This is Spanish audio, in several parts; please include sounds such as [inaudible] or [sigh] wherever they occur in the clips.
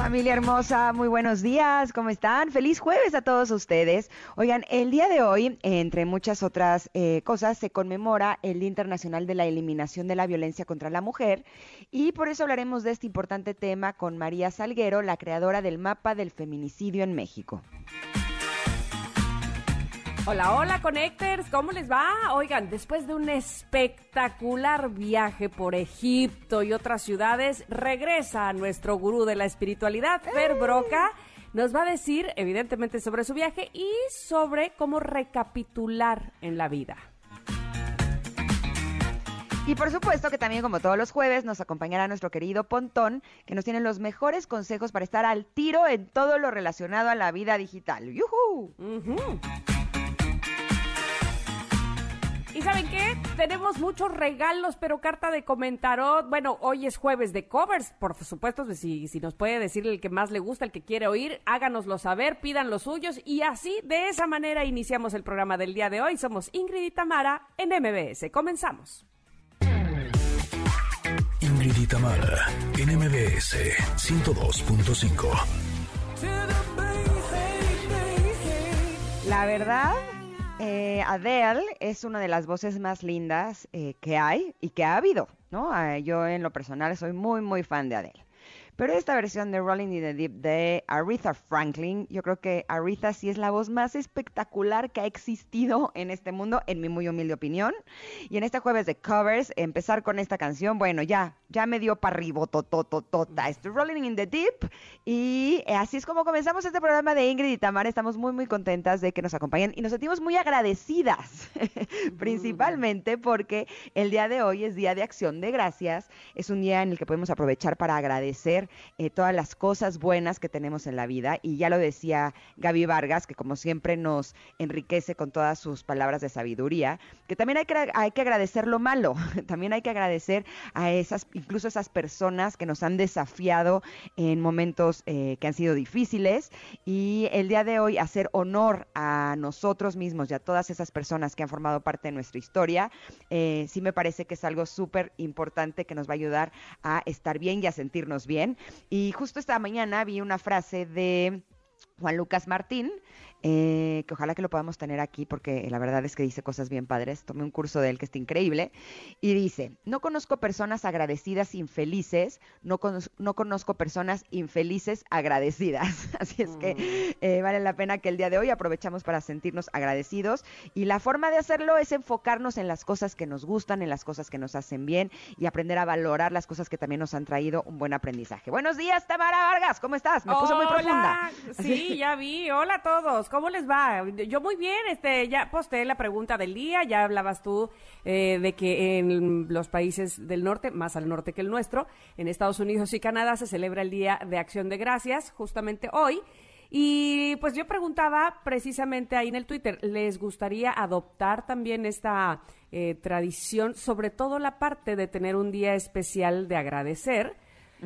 Familia hermosa, muy buenos días, ¿cómo están? Feliz jueves a todos ustedes. Oigan, el día de hoy, entre muchas otras eh, cosas, se conmemora el Día Internacional de la Eliminación de la Violencia contra la Mujer y por eso hablaremos de este importante tema con María Salguero, la creadora del mapa del feminicidio en México. Hola, hola, Connectors, ¿cómo les va? Oigan, después de un espectacular viaje por Egipto y otras ciudades, regresa nuestro gurú de la espiritualidad, Fer Broca. Nos va a decir, evidentemente, sobre su viaje y sobre cómo recapitular en la vida. Y por supuesto que también, como todos los jueves, nos acompañará nuestro querido Pontón, que nos tiene los mejores consejos para estar al tiro en todo lo relacionado a la vida digital. ¡Yuhu! ¿Y saben qué? Tenemos muchos regalos, pero carta de comentarot. Bueno, hoy es jueves de covers, por supuesto, pues, si, si nos puede decir el que más le gusta, el que quiere oír, háganoslo saber, pidan los suyos y así, de esa manera, iniciamos el programa del día de hoy. Somos Ingrid y Tamara en MBS. Comenzamos. Ingrid y Tamara, en MBS 102.5. La verdad, eh, Adele es una de las voces más lindas eh, que hay y que ha habido, ¿no? Ah, yo en lo personal soy muy, muy fan de Adele. Pero esta versión de Rolling in the Deep de Aretha Franklin, yo creo que Aretha sí es la voz más espectacular que ha existido en este mundo, en mi muy humilde opinión. Y en este jueves de covers, empezar con esta canción, bueno, ya, ya me dio para arriba, totototota. Estoy Rolling in the Deep. Y eh, así es como comenzamos este programa de Ingrid y Tamara. Estamos muy, muy contentas de que nos acompañen y nos sentimos muy agradecidas, [laughs] principalmente porque el día de hoy es Día de Acción de Gracias. Es un día en el que podemos aprovechar para agradecer eh, todas las cosas buenas que tenemos en la vida. Y ya lo decía Gaby Vargas, que como siempre nos enriquece con todas sus palabras de sabiduría, que también hay que, hay que agradecer lo malo, [laughs] también hay que agradecer a esas, incluso esas personas que nos han desafiado en momentos eh, que han sido difíciles. Y el día de hoy hacer honor a nosotros mismos y a todas esas personas que han formado parte de nuestra historia, eh, sí me parece que es algo súper importante que nos va a ayudar a estar bien y a sentirnos bien. Y justo esta mañana vi una frase de Juan Lucas Martín, eh, que ojalá que lo podamos tener aquí porque la verdad es que dice cosas bien padres. Tomé un curso de él que está increíble. Y dice, no conozco personas agradecidas infelices, no, no conozco personas infelices agradecidas. [laughs] Así es que mm. eh, vale la pena que el día de hoy aprovechamos para sentirnos agradecidos. Y la forma de hacerlo es enfocarnos en las cosas que nos gustan, en las cosas que nos hacen bien y aprender a valorar las cosas que también nos han traído un buen aprendizaje. Buenos días, Tamara Vargas, ¿cómo estás? Me puso muy profunda. Sí, ya vi. Hola a todos. ¿Cómo les va? Yo muy bien, este, ya posté la pregunta del día, ya hablabas tú eh, de que en los países del norte, más al norte que el nuestro, en Estados Unidos y Canadá se celebra el Día de Acción de Gracias, justamente hoy. Y pues yo preguntaba precisamente ahí en el Twitter, ¿les gustaría adoptar también esta eh, tradición, sobre todo la parte de tener un día especial de agradecer?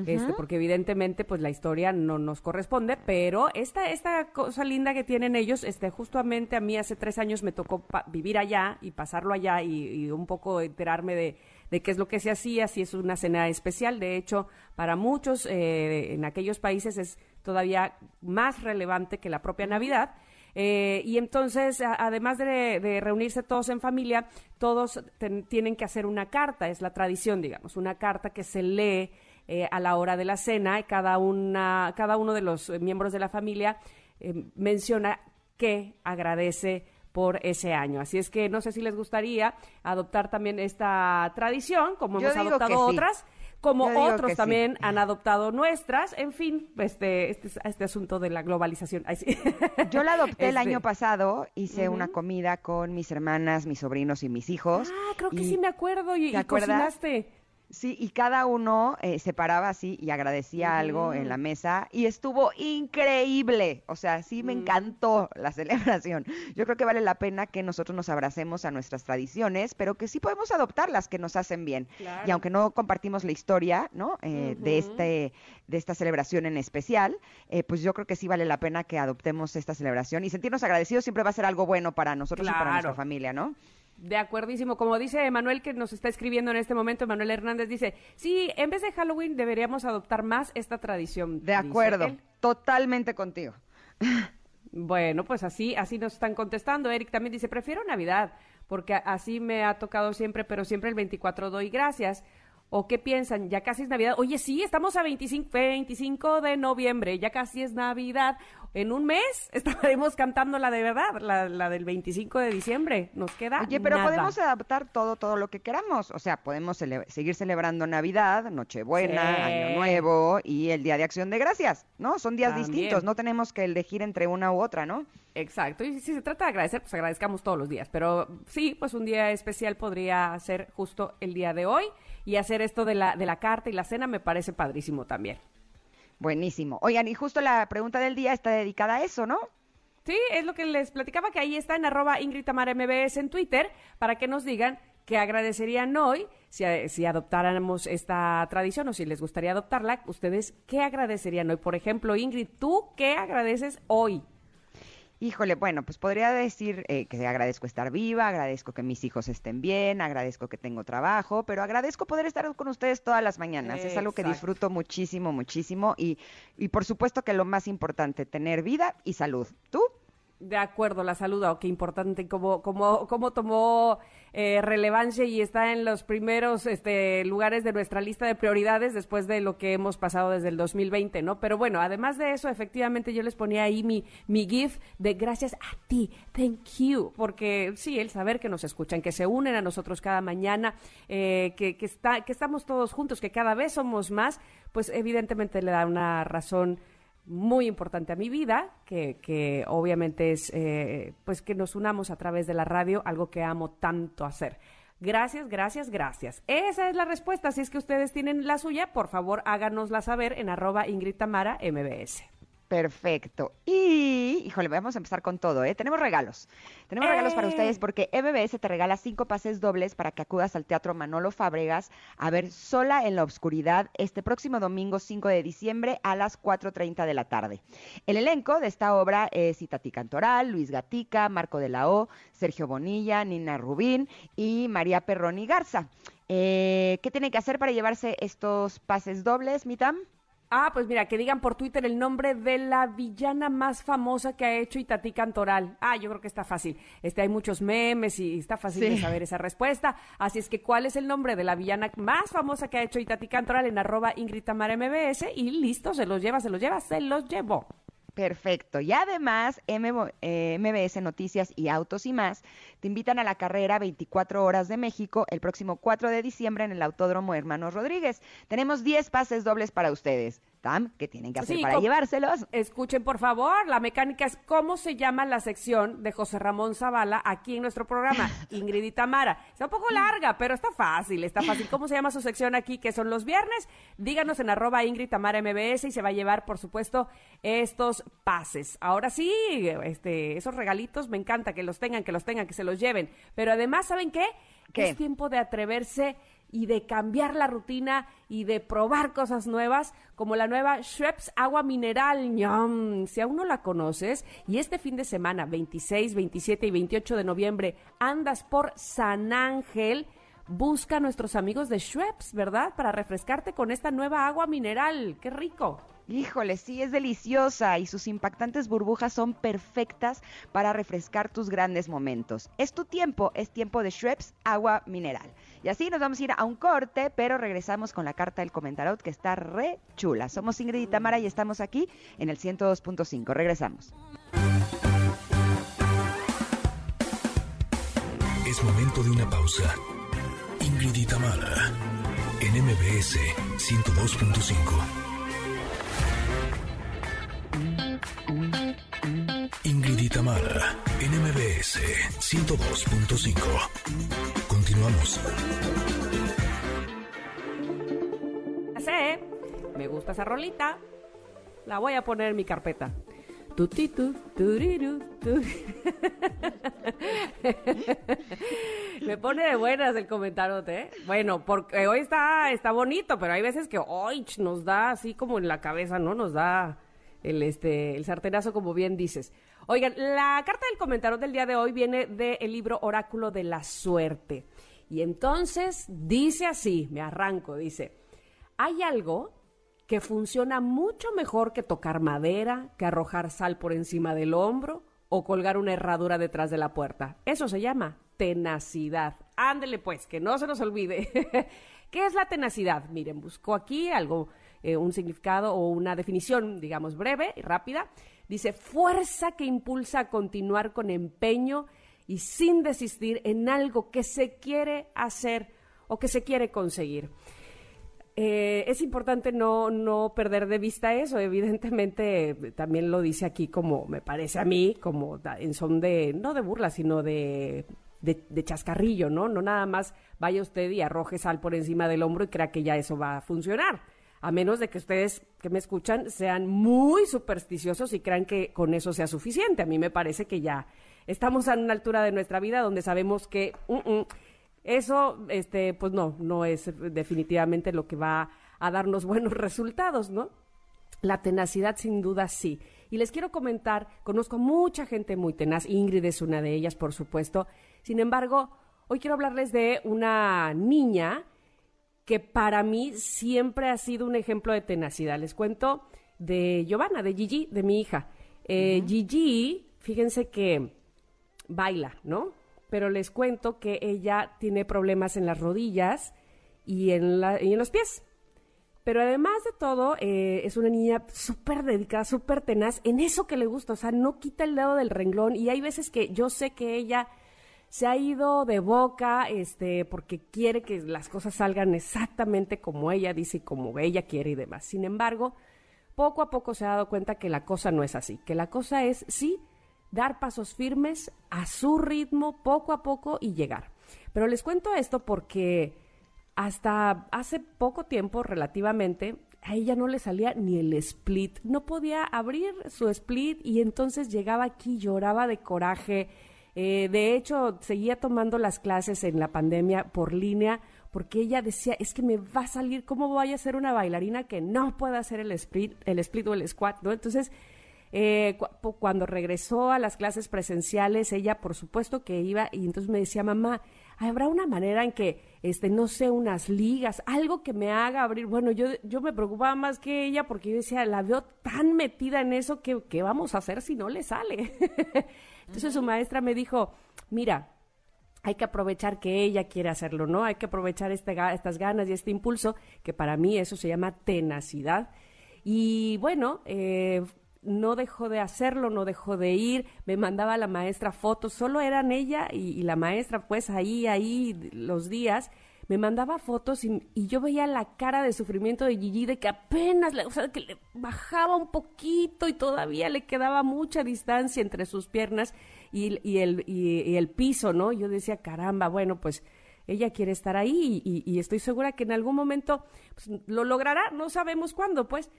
Este, porque evidentemente pues la historia no nos corresponde, pero esta, esta cosa linda que tienen ellos, este, justamente a mí hace tres años me tocó vivir allá y pasarlo allá y, un poco enterarme de, de, qué es lo que se hacía, si es una cena especial, de hecho, para muchos eh, en aquellos países es todavía más relevante que la propia Navidad. Eh, y entonces, además de, reunirse todos en familia, todos tienen que hacer una carta, es la tradición, digamos, una carta que se lee eh, a la hora de la cena cada, una, cada uno de los miembros de la familia eh, menciona que agradece por ese año. Así es que no sé si les gustaría adoptar también esta tradición, como hemos adoptado otras, como otros también han adoptado nuestras. En fin, este, este, este asunto de la globalización. Yo la adopté el [laughs] año este, pasado, hice una comida con mis hermanas, mis sobrinos y mis hijos. Ah, creo que sí me acuerdo y, y cocinaste. Sí, y cada uno eh, se paraba así y agradecía algo en la mesa y estuvo increíble. O sea, sí me Mm. encantó la [laughs] celebración. Yo creo que vale la pena que nosotros nos abracemos a nuestras tradiciones, pero que sí podemos adoptar las que nos hacen bien. Claro. Y aunque no compartimos la historia, ¿no? Eh, de este de esta celebración en especial, eh, pues yo creo que sí vale la pena que adoptemos esta celebración y sentirnos agradecidos siempre va a ser algo bueno para nosotros y para nuestra familia, ¿no? De acuerdísimo. Como dice Emanuel, que nos está escribiendo en este momento, Emanuel Hernández dice, sí, en vez de Halloween deberíamos adoptar más esta tradición. De acuerdo, totalmente contigo. [laughs] Bueno, pues así, así nos están contestando. Eric también dice, prefiero Navidad, porque así me ha tocado siempre, pero siempre el 24 doy gracias. ¿O qué piensan? Ya casi es Navidad. Oye, sí, estamos a 25, 25 de noviembre, ya casi es Navidad. En un mes [laughs] estaremos cantando la de verdad, la, la del 25 de diciembre. Nos queda Oye, pero nada. podemos adaptar todo, todo lo que queramos. O sea, podemos cele- seguir celebrando Navidad, Nochebuena, Sí. Año Nuevo y el Día de Acción de Gracias, ¿no? Son días También. distintos, no tenemos que elegir entre una u otra, ¿no? Exacto, y si se trata de agradecer, pues agradezcamos todos los días, pero sí, pues un día especial podría ser justo el día de hoy y hacer esto de la, de la carta y la cena me parece padrísimo también. Buenísimo. Oigan, y justo la pregunta del día está dedicada a eso, ¿no? Sí, es lo que les platicaba, que ahí está en arroba Ingrid Tamara MBS en Twitter, para que nos digan qué agradecerían hoy si, si adoptáramos esta tradición o si les gustaría adoptarla, ustedes qué agradecerían hoy. Por ejemplo, Ingrid, ¿tú qué agradeces hoy? Híjole, bueno, pues podría decir eh, que agradezco estar viva, agradezco que mis hijos estén bien, agradezco que tengo trabajo, pero agradezco poder estar con ustedes todas las mañanas. Es algo que disfruto muchísimo, muchísimo y, y por supuesto que lo más importante, tener vida y salud. ¿Tú? De acuerdo, la salud, oh, qué importante, cómo, cómo, cómo tomó eh, relevancia y está en los primeros este, lugares de nuestra lista de prioridades después de lo que hemos pasado desde el 2020, ¿no? Pero bueno, además de eso, efectivamente yo les ponía ahí mi, mi GIF de gracias a ti, thank you, porque sí, el saber que nos escuchan, que se unen a nosotros cada mañana, eh, que, que, está, que estamos todos juntos, que cada vez somos más, pues evidentemente le da una razón muy importante a mi vida, que, que obviamente es eh, pues que nos unamos a través de la radio, algo que amo tanto hacer. Gracias, gracias, gracias. Esa es la respuesta. Si es que ustedes tienen la suya, por favor háganosla saber en arroba Ingrid Tamara MBS. Perfecto. Y, híjole, vamos a empezar con todo, ¿eh? Tenemos regalos. Tenemos regalos para ¡Eh! ustedes porque MBS te regala cinco pases dobles para que acudas al Teatro Manolo Fabregas a ver Sola en la Oscuridad este próximo domingo 5 de diciembre a las 4.30 de la tarde. El elenco de esta obra es Itati Cantoral, Luis Gatica, Marco de la O, Sergio Bonilla, Nina Rubín y María Perroni Garza. Eh, ¿Qué tienen que hacer para llevarse estos pases dobles, Mitam? Ah, pues mira, que digan por Twitter el nombre de la villana más famosa que ha hecho Itatí Cantoral. Ah, yo creo que está fácil. Este, hay muchos memes y está fácil Sí. de saber esa respuesta. Así es que, ¿cuál es el nombre de la villana más famosa que ha hecho Itatí Cantoral en arroba Ingrid Tamara MBS? Y listo, se los lleva, se los lleva, se los llevó. Perfecto. Y además, M- eh, MBS Noticias y Autos y más te invitan a la carrera 24 horas de México el próximo 4 de diciembre en el Autódromo Hermanos Rodríguez. Tenemos 10 pases dobles para ustedes. Tam, ¿qué tienen que hacer Sí, para llevárselos? Escuchen, por favor, la mecánica es cómo se llama la sección de José Ramón Zavala aquí en nuestro programa, [laughs] Ingrid y Tamara. Está un poco larga, pero está fácil, está fácil. ¿Cómo se llama su sección aquí, que son los viernes? Díganos en arroba Ingrid Tamara MBS y se va a llevar, por supuesto, estos pases. Ahora sí, este, esos regalitos me encanta que los tengan, que los tengan, que se los lleven. Pero además, ¿saben qué? Es tiempo de atreverse y de cambiar la rutina y de probar cosas nuevas, como la nueva Schweppes Agua Mineral. ¡Ñam! Si aún no la conoces, y este fin de semana, 26, 27 y 28 de noviembre, andas por San Ángel, busca a nuestros amigos de Schweppes, ¿verdad? Para refrescarte con esta nueva agua mineral. ¡Qué rico! Híjole, sí, es deliciosa y sus impactantes burbujas son perfectas para refrescar tus grandes momentos. Es tu tiempo, es tiempo de Schweppes Agua Mineral. Y así nos vamos a ir a un corte, pero regresamos con la carta del comentarot que está re chula. Somos Ingrid y Tamara y estamos aquí en el 102.5. Regresamos. Es momento de una pausa. Ingrid y Tamara, en MBS 102.5. MBS 102.5. Continuamos. esa rolita. La voy a poner en mi carpeta. Tutitu, turiru, tu. [laughs] Me pone de buenas el comentario, ¿eh? Bueno, porque hoy está, está bonito, pero hay veces que hoy nos da así como en la cabeza, ¿no? Nos da el, este, el sartenazo, como bien dices. Oigan, la carta del comentario del día de hoy viene del libro Oráculo de la Suerte. Y entonces dice así, me arranco, dice, hay algo que funciona mucho mejor que tocar madera, que arrojar sal por encima del hombro o colgar una herradura detrás de la puerta. Eso se llama tenacidad. Ándele pues, que no se nos olvide. [laughs] ¿Qué es la tenacidad? Miren, busco aquí algo, eh, un significado o una definición, digamos, breve y rápida. Dice, fuerza que impulsa a continuar con empeño y sin desistir en algo que se quiere hacer o que se quiere conseguir. Eh, es importante no, no perder de vista eso. Evidentemente, también lo dice aquí como, me parece a mí, como en son de, no de burla, sino de, de, chascarrillo, ¿no? No nada más vaya usted y arroje sal por encima del hombro y crea que ya eso va a funcionar. A menos de que ustedes que me escuchan sean muy supersticiosos y crean que con eso sea suficiente. A mí me parece que ya estamos a una altura de nuestra vida donde sabemos que uh, uh, eso, este, pues no, no es definitivamente lo que va a darnos [laughs] buenos resultados, ¿no? La tenacidad sin duda sí. Y les quiero comentar, conozco mucha gente muy tenaz, Ingrid es una de ellas, por supuesto. Sin embargo, hoy quiero hablarles de una niña que para mí siempre ha sido un ejemplo de tenacidad. Les cuento de Giovanna, de Gigi, de mi hija. Eh, Gigi, fíjense que baila, ¿no? Pero les cuento que ella tiene problemas en las rodillas y en, la, y en los pies. Pero además de todo, eh, es una niña súper dedicada, súper tenaz en eso que le gusta. O sea, no quita el dedo del renglón. Y hay veces que yo sé que ella se ha ido de boca, este, porque quiere que las cosas salgan exactamente como ella dice y como ella quiere y demás. Sin embargo, poco a poco se ha dado cuenta que la cosa no es así, que la cosa es sí dar pasos firmes a su ritmo, poco a poco y llegar. Pero les cuento esto porque hasta hace poco tiempo, relativamente, a ella no le salía ni el split, no podía abrir su split y entonces llegaba aquí, lloraba de coraje. Eh, de hecho, seguía tomando las clases en la pandemia por línea porque ella decía, es que me va a salir, ¿cómo voy a ser una bailarina que no pueda hacer el split, el split o el squat? Entonces, eh, cuando regresó a las clases presenciales, ella por supuesto que iba y entonces me decía, mamá, habrá una manera en que, este, no sé, unas ligas, algo que me haga abrir. Bueno, yo, yo me preocupaba más que ella porque yo decía, la veo tan metida en eso que, ¿qué vamos a hacer si no le sale? [laughs] entonces su maestra me dijo, mira, hay que aprovechar que ella quiere hacerlo, ¿no? Hay que aprovechar este, estas ganas y este impulso, que para mí eso se llama tenacidad. Y bueno, eh, no dejó de hacerlo, no dejó de ir, me mandaba la maestra fotos, solo eran ella y, la maestra pues ahí, ahí los días, me mandaba fotos y, yo veía la cara de sufrimiento de Gigi de que apenas, le, o sea, que le bajaba un poquito y todavía le quedaba mucha distancia entre sus piernas y, el, y, el piso, ¿no? Yo decía, caramba, bueno, pues ella quiere estar ahí y, estoy segura que en algún momento pues, lo logrará, no sabemos cuándo, pues.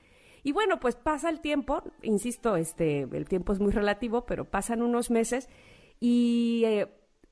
Y bueno, pues pasa el tiempo, insisto, este, el tiempo es muy relativo, pero pasan unos meses y eh,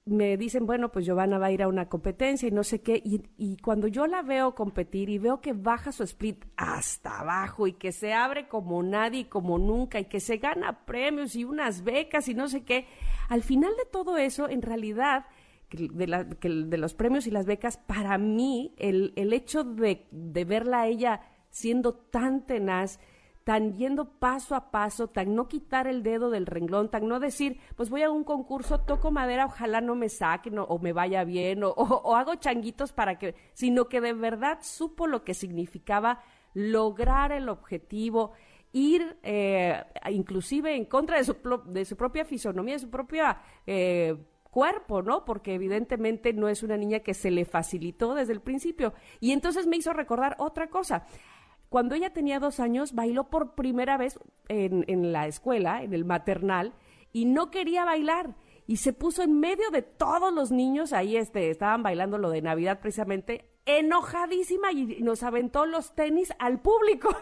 me dicen, bueno, pues Giovanna va a ir a una competencia y no sé qué, y, y, cuando yo la veo competir y veo que baja su split hasta abajo y que se abre como nadie como nunca y que se gana premios y unas becas y no sé qué, al final de todo eso, en realidad, de, la, de los premios y las becas, para mí, el, el hecho de, de verla a ella siendo tan tenaz, tan yendo paso a paso, tan no quitar el dedo del renglón, tan no decir, pues voy a un concurso, toco madera, ojalá no me saquen o, me vaya bien, o, hago changuitos para que, sino que de verdad supo lo que significaba lograr el objetivo, ir eh, inclusive en contra de su, de su propia fisonomía, de su propia... Eh, cuerpo, ¿no? Porque evidentemente no es una niña que se le facilitó desde el principio. Y entonces me hizo recordar otra cosa. Cuando ella tenía dos años, bailó por primera vez en, la escuela, en el maternal, y no quería bailar. Y se puso en medio de todos los niños, ahí este, estaban bailando lo de Navidad precisamente, enojadísima y nos aventó los tenis al público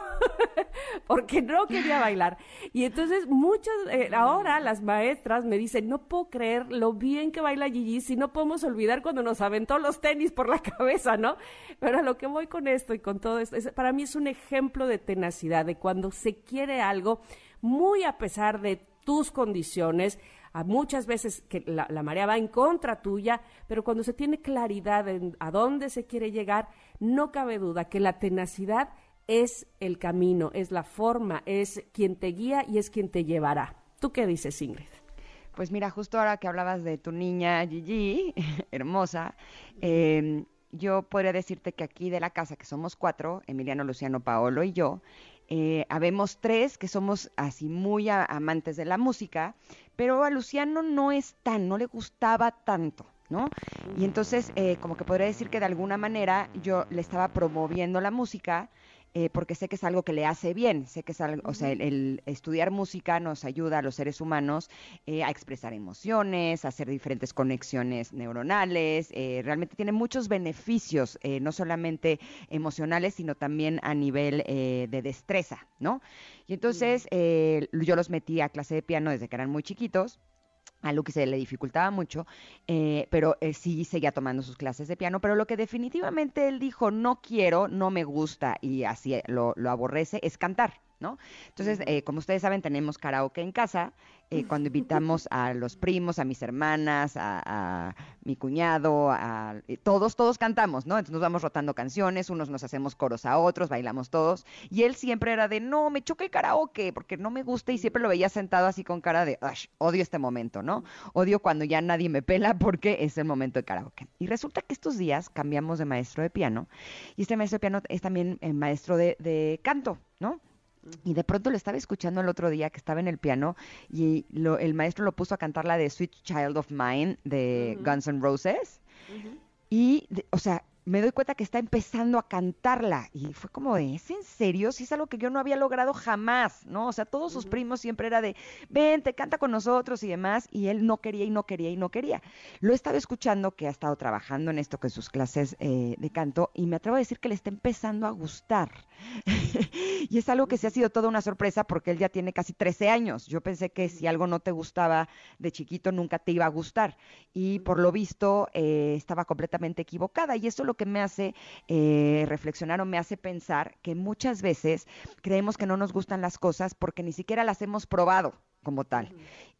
[laughs] porque no quería bailar. Y entonces muchos, eh, ahora las maestras me dicen, no puedo creer lo bien que baila Gigi, si no podemos olvidar cuando nos aventó los tenis por la [laughs] cabeza, ¿no? Pero a lo que voy con esto y con todo esto, para mí es un ejemplo de tenacidad, de cuando se quiere algo, muy a pesar de tus condiciones, a muchas veces que la, marea va en contra tuya, pero cuando se tiene claridad en a dónde se quiere llegar, no cabe duda que la tenacidad es el camino, es la forma, es quien te guía y es quien te llevará. ¿Tú qué dices, Ingrid? Pues mira, justo ahora que hablabas de tu niña Gigi, [laughs] hermosa, em, yo podría decirte que aquí de la casa, que somos cuatro, Emiliano, Luciano, Paolo y yo, eh, habemos tres que somos así muy amantes de la música, pero a Luciano no es tan, no le gustaba tanto. ¿no? Y entonces, eh, como que podría decir que de alguna manera yo le estaba promoviendo la música, eh, porque sé que es algo que le hace bien, sé que es algo, o sea, el, estudiar música nos ayuda a los seres humanos eh, a expresar emociones, a hacer diferentes conexiones neuronales, eh, realmente tiene muchos beneficios, no solamente emocionales, sino también a nivel de destreza, ¿no? Y entonces yo los metí a clase de piano desde que eran muy chiquitos algo que se le dificultaba mucho, eh, pero eh, sí seguía tomando sus clases de piano, pero lo que definitivamente él dijo, no quiero, no me gusta y así lo, lo aborrece, es cantar. ¿No? Entonces, eh, como ustedes saben, tenemos karaoke en casa. Eh, cuando invitamos a los primos, a mis hermanas, a, mi cuñado, a eh, todos, todos cantamos, ¿no? Entonces nos vamos rotando canciones, unos nos hacemos coros a otros, bailamos todos. Y él siempre era de, no, me choca el karaoke, porque no me gusta y siempre lo veía sentado así con cara de, odio este momento, ¿no? Odio cuando ya nadie me pela [laughs] porque es el momento de karaoke. Y resulta que estos días cambiamos de maestro de piano y este maestro de piano es también maestro de, de canto, ¿no? Y de pronto lo estaba escuchando el otro día que estaba en el piano y el maestro lo puso a cantar la de Sweet Child of Mine de Guns N' Roses. Y, o sea, me doy cuenta que está empezando a cantarla. Y fue como ¿es en serio? Si es algo que yo no había logrado jamás, ¿no? O sea, todos sus primos siempre era de, ven, te canta con nosotros y demás. Y él no quería y no quería y no quería. Lo he estado escuchando que ha estado trabajando en esto, que sus clases eh, de canto, y me atrevo a decir que le está empezando a gustar. [laughs] y es algo que se ha sido toda una sorpresa porque él ya tiene casi 13 años. Yo pensé que si algo no te gustaba de chiquito, nunca te iba a gustar. Y por lo visto, eh, estaba completamente equivocada. Y eso lo que me hace eh, reflexionar o me hace pensar que muchas veces creemos que no nos gustan las cosas porque ni siquiera las hemos probado como tal.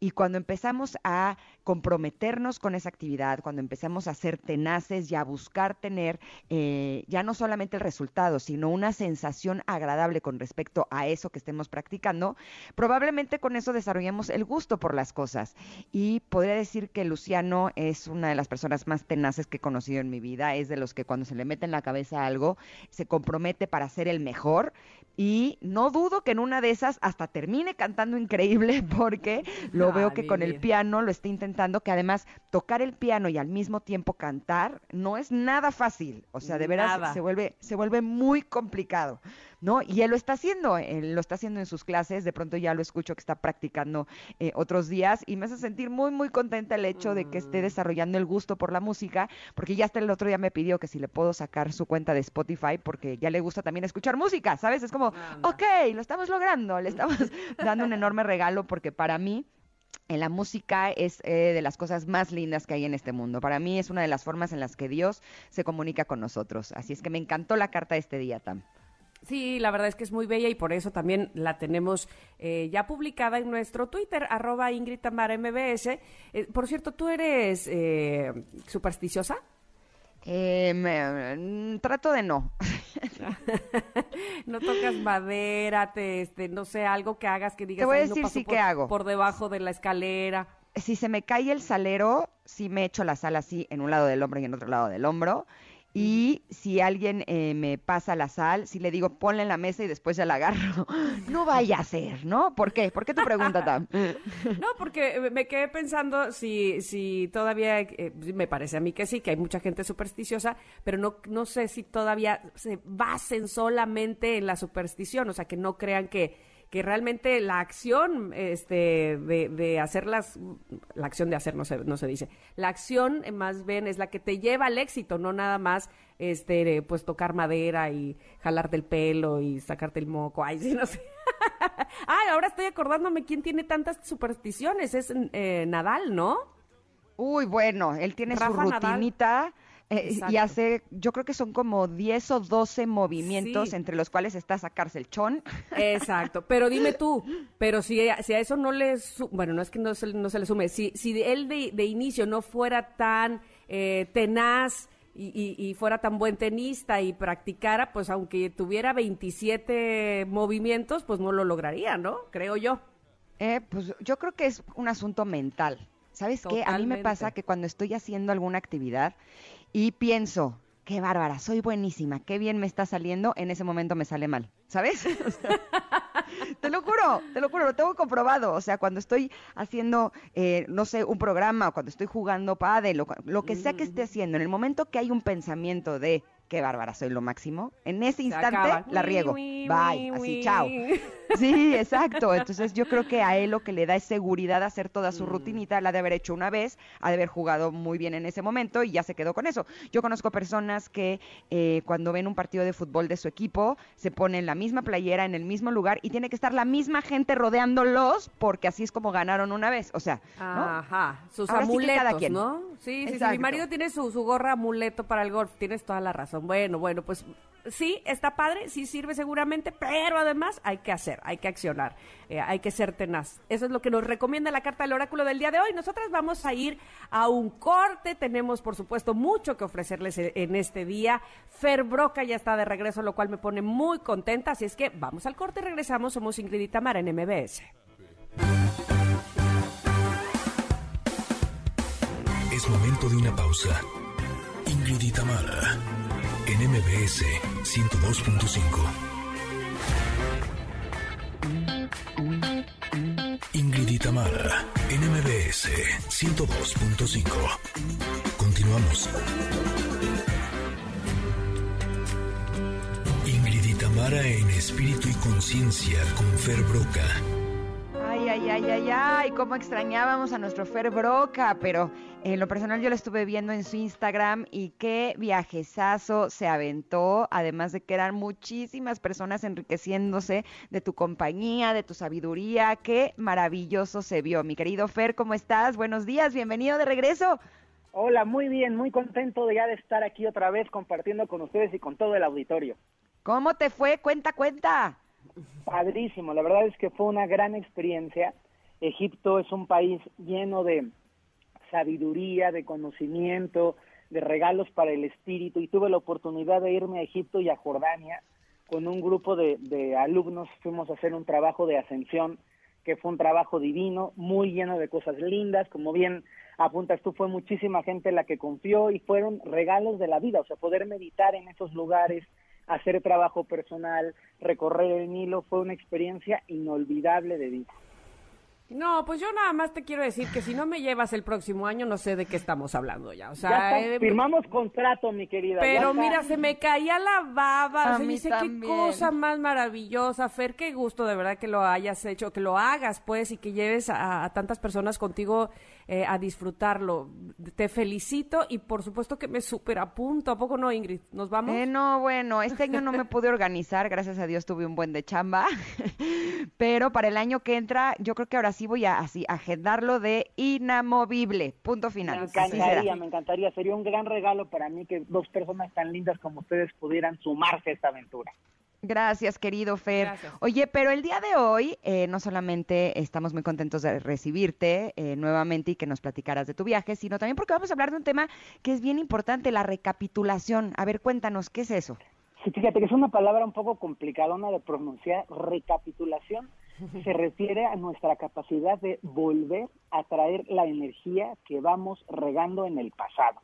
Y cuando empezamos a comprometernos con esa actividad, cuando empezamos a ser tenaces y a buscar tener eh, ya no solamente el resultado, sino una sensación agradable con respecto a eso que estemos practicando, probablemente con eso desarrollemos el gusto por las cosas. Y podría decir que Luciano es una de las personas más tenaces que he conocido en mi vida, es de los que cuando se le mete en la cabeza algo, se compromete para ser el mejor y no dudo que en una de esas hasta termine cantando increíble [laughs] porque lo veo que con el piano lo está intentando, que además tocar el piano y al mismo tiempo cantar no es nada fácil, o sea, de veras se vuelve se vuelve muy complicado. ¿No? Y él lo está haciendo, él lo está haciendo en sus clases, de pronto ya lo escucho que está practicando eh, otros días y me hace sentir muy, muy contenta el hecho de que esté mm. desarrollando el gusto por la música, porque ya hasta el otro día me pidió que si le puedo sacar su cuenta de Spotify, porque ya le gusta también escuchar música, ¿sabes? Es como, ok, lo estamos logrando, le estamos [laughs] dando un enorme regalo porque para mí en la música es eh, de las cosas más lindas que hay en este mundo. Para mí es una de las formas en las que Dios se comunica con nosotros. Así es que me encantó la carta de este día, Tam. Sí, la verdad es que es muy bella y por eso también la tenemos eh, ya publicada en nuestro Twitter, arroba Ingrid MBS. Eh, por cierto, ¿tú eres eh, supersticiosa? Mm, trato de no. [laughs] no tocas madera, te, este, no sé, algo que hagas que digas. Te voy a decir sí por, que hago. Por debajo de la escalera. Si se me cae el salero, sí me echo la sal así en un lado del hombro y en otro lado del hombro. Y si alguien eh, me pasa la sal, si le digo ponla en la mesa y después ya la agarro, [laughs] no vaya a ser, ¿no? ¿Por qué? ¿Por qué tu pregunta, Tam? [laughs] no, porque me quedé pensando si, si todavía, eh, me parece a mí que sí, que hay mucha gente supersticiosa, pero no, no sé si todavía se basen solamente en la superstición, o sea, que no crean que que realmente la acción este, de, de hacerlas, la acción de hacer no se, no se dice, la acción eh, más bien es la que te lleva al éxito, no nada más este, pues tocar madera y jalarte el pelo y sacarte el moco, ay, sí, no sé. [laughs] ay, ahora estoy acordándome quién tiene tantas supersticiones, es eh, Nadal, ¿no? Uy, bueno, él tiene su rutinita. Eh, y hace, yo creo que son como 10 o 12 movimientos entre los cuales está sacarse el chón. Exacto, pero dime tú, pero si, si a eso no le, bueno, no es que no se, no se le sume, si, si él de, de inicio no fuera tan eh, tenaz y, y, fuera tan buen tenista y practicara, pues aunque tuviera 27 movimientos, pues no lo lograría, ¿no? Creo yo. Eh, pues yo creo que es un asunto mental. ¿Sabes qué? A mí me pasa que cuando estoy haciendo alguna actividad y pienso, qué bárbara, soy buenísima, qué bien me está saliendo, en ese momento me sale mal, ¿sabes? [laughs] te lo juro, te lo juro, lo tengo comprobado. O sea, cuando estoy haciendo, eh, no sé, un programa o cuando estoy jugando pádel o lo que sea que esté haciendo, en el momento que hay un pensamiento de qué bárbara, soy lo máximo. En ese instante la riego. Bye, así, chao. Sí, exacto. Entonces yo creo que a él lo que le da es seguridad hacer toda su mm. rutinita, la de haber hecho una vez, ha de haber jugado muy bien en ese momento y ya se quedó con eso. Yo conozco personas que eh, cuando ven un partido de fútbol de su equipo, se ponen la misma playera en el mismo lugar y tiene que estar la misma gente rodeándolos porque así es como ganaron una vez. O sea, Ajá, sus amuletos, ¿no? Sí, sí, sí, mi marido tiene su, su gorra amuleto para el golf, tienes toda la razón. Bueno, bueno, pues sí, está padre, sí sirve seguramente, pero además hay que hacer, hay que accionar, eh, hay que ser tenaz. Eso es lo que nos recomienda la carta del oráculo del día de hoy. Nosotras vamos a ir a un corte, tenemos por supuesto mucho que ofrecerles e, en este día. Fer Broca ya está de regreso, lo cual me pone muy contenta, así es que vamos al corte regresamos. Somos Ingrid y Tamara en MBS. Es momento de una pausa. Ingrid y Tamara en MBS 102.5. Ingrid y Tamara en MBS 102.5. Continuamos. Ingrid y Tamara en espíritu y conciencia con Fer Broca. Ay, ay, ay, ay, ay, cómo extrañábamos a nuestro Fer Broca, pero en lo personal yo lo estuve viendo en su Instagram y qué viajesazo se aventó, además de que eran muchísimas personas enriqueciéndose de tu compañía, de tu sabiduría, qué maravilloso se vio. Mi querido Fer, ¿cómo estás? Buenos días, bienvenido de regreso. Hola, muy bien, muy contento de ya de estar aquí otra vez compartiendo con ustedes y con todo el auditorio. ¿Cómo te fue? Cuenta, cuenta. Padrísimo, la verdad es que fue una gran experiencia. Egipto es un país lleno de sabiduría, de conocimiento, de regalos para el espíritu. Y tuve la oportunidad de irme a Egipto y a Jordania con un grupo de, de alumnos, fuimos a hacer un trabajo de ascensión que fue un trabajo divino, muy lleno de cosas lindas, como bien apuntas tú, fue muchísima gente la que confió y fueron regalos de la vida, o sea, poder meditar en esos lugares, hacer trabajo personal, recorrer el Nilo, fue una experiencia inolvidable de vida. No, pues yo nada más te quiero decir que si no me llevas el próximo año, no sé de qué estamos hablando ya. O sea, eh, firmamos contrato, mi querida. Pero mira, se me caía la baba. se me dice qué cosa más maravillosa, Fer, qué gusto de verdad que lo hayas hecho, que lo hagas, pues, y que lleves a, tantas personas contigo eh, a disfrutarlo. Te felicito y por supuesto que me super apunto. ¿A poco no, Ingrid? ¿Nos vamos? Eh, no, bueno, este año no me pude organizar, gracias a Dios tuve un buen de chamba. [laughs] Pero para el año que entra, yo creo que ahora sí voy a así agendarlo de inamovible. Punto final. Me encantaría, me encantaría. Sería un gran regalo para mí que dos personas tan lindas como ustedes pudieran sumarse a esta aventura. Gracias, querido Fer. Oye, pero el día de hoy eh, no solamente estamos muy contentos de recibirte eh, nuevamente y que nos platicaras de tu viaje, sino también porque vamos a hablar de un tema que es bien importante, la recapitulación. A ver, cuéntanos, ¿qué es eso? Sí, fíjate que es una palabra un poco complicadona de pronunciar, recapitulación [laughs] se refiere a nuestra capacidad de volver a traer la energía que vamos regando en el pasado.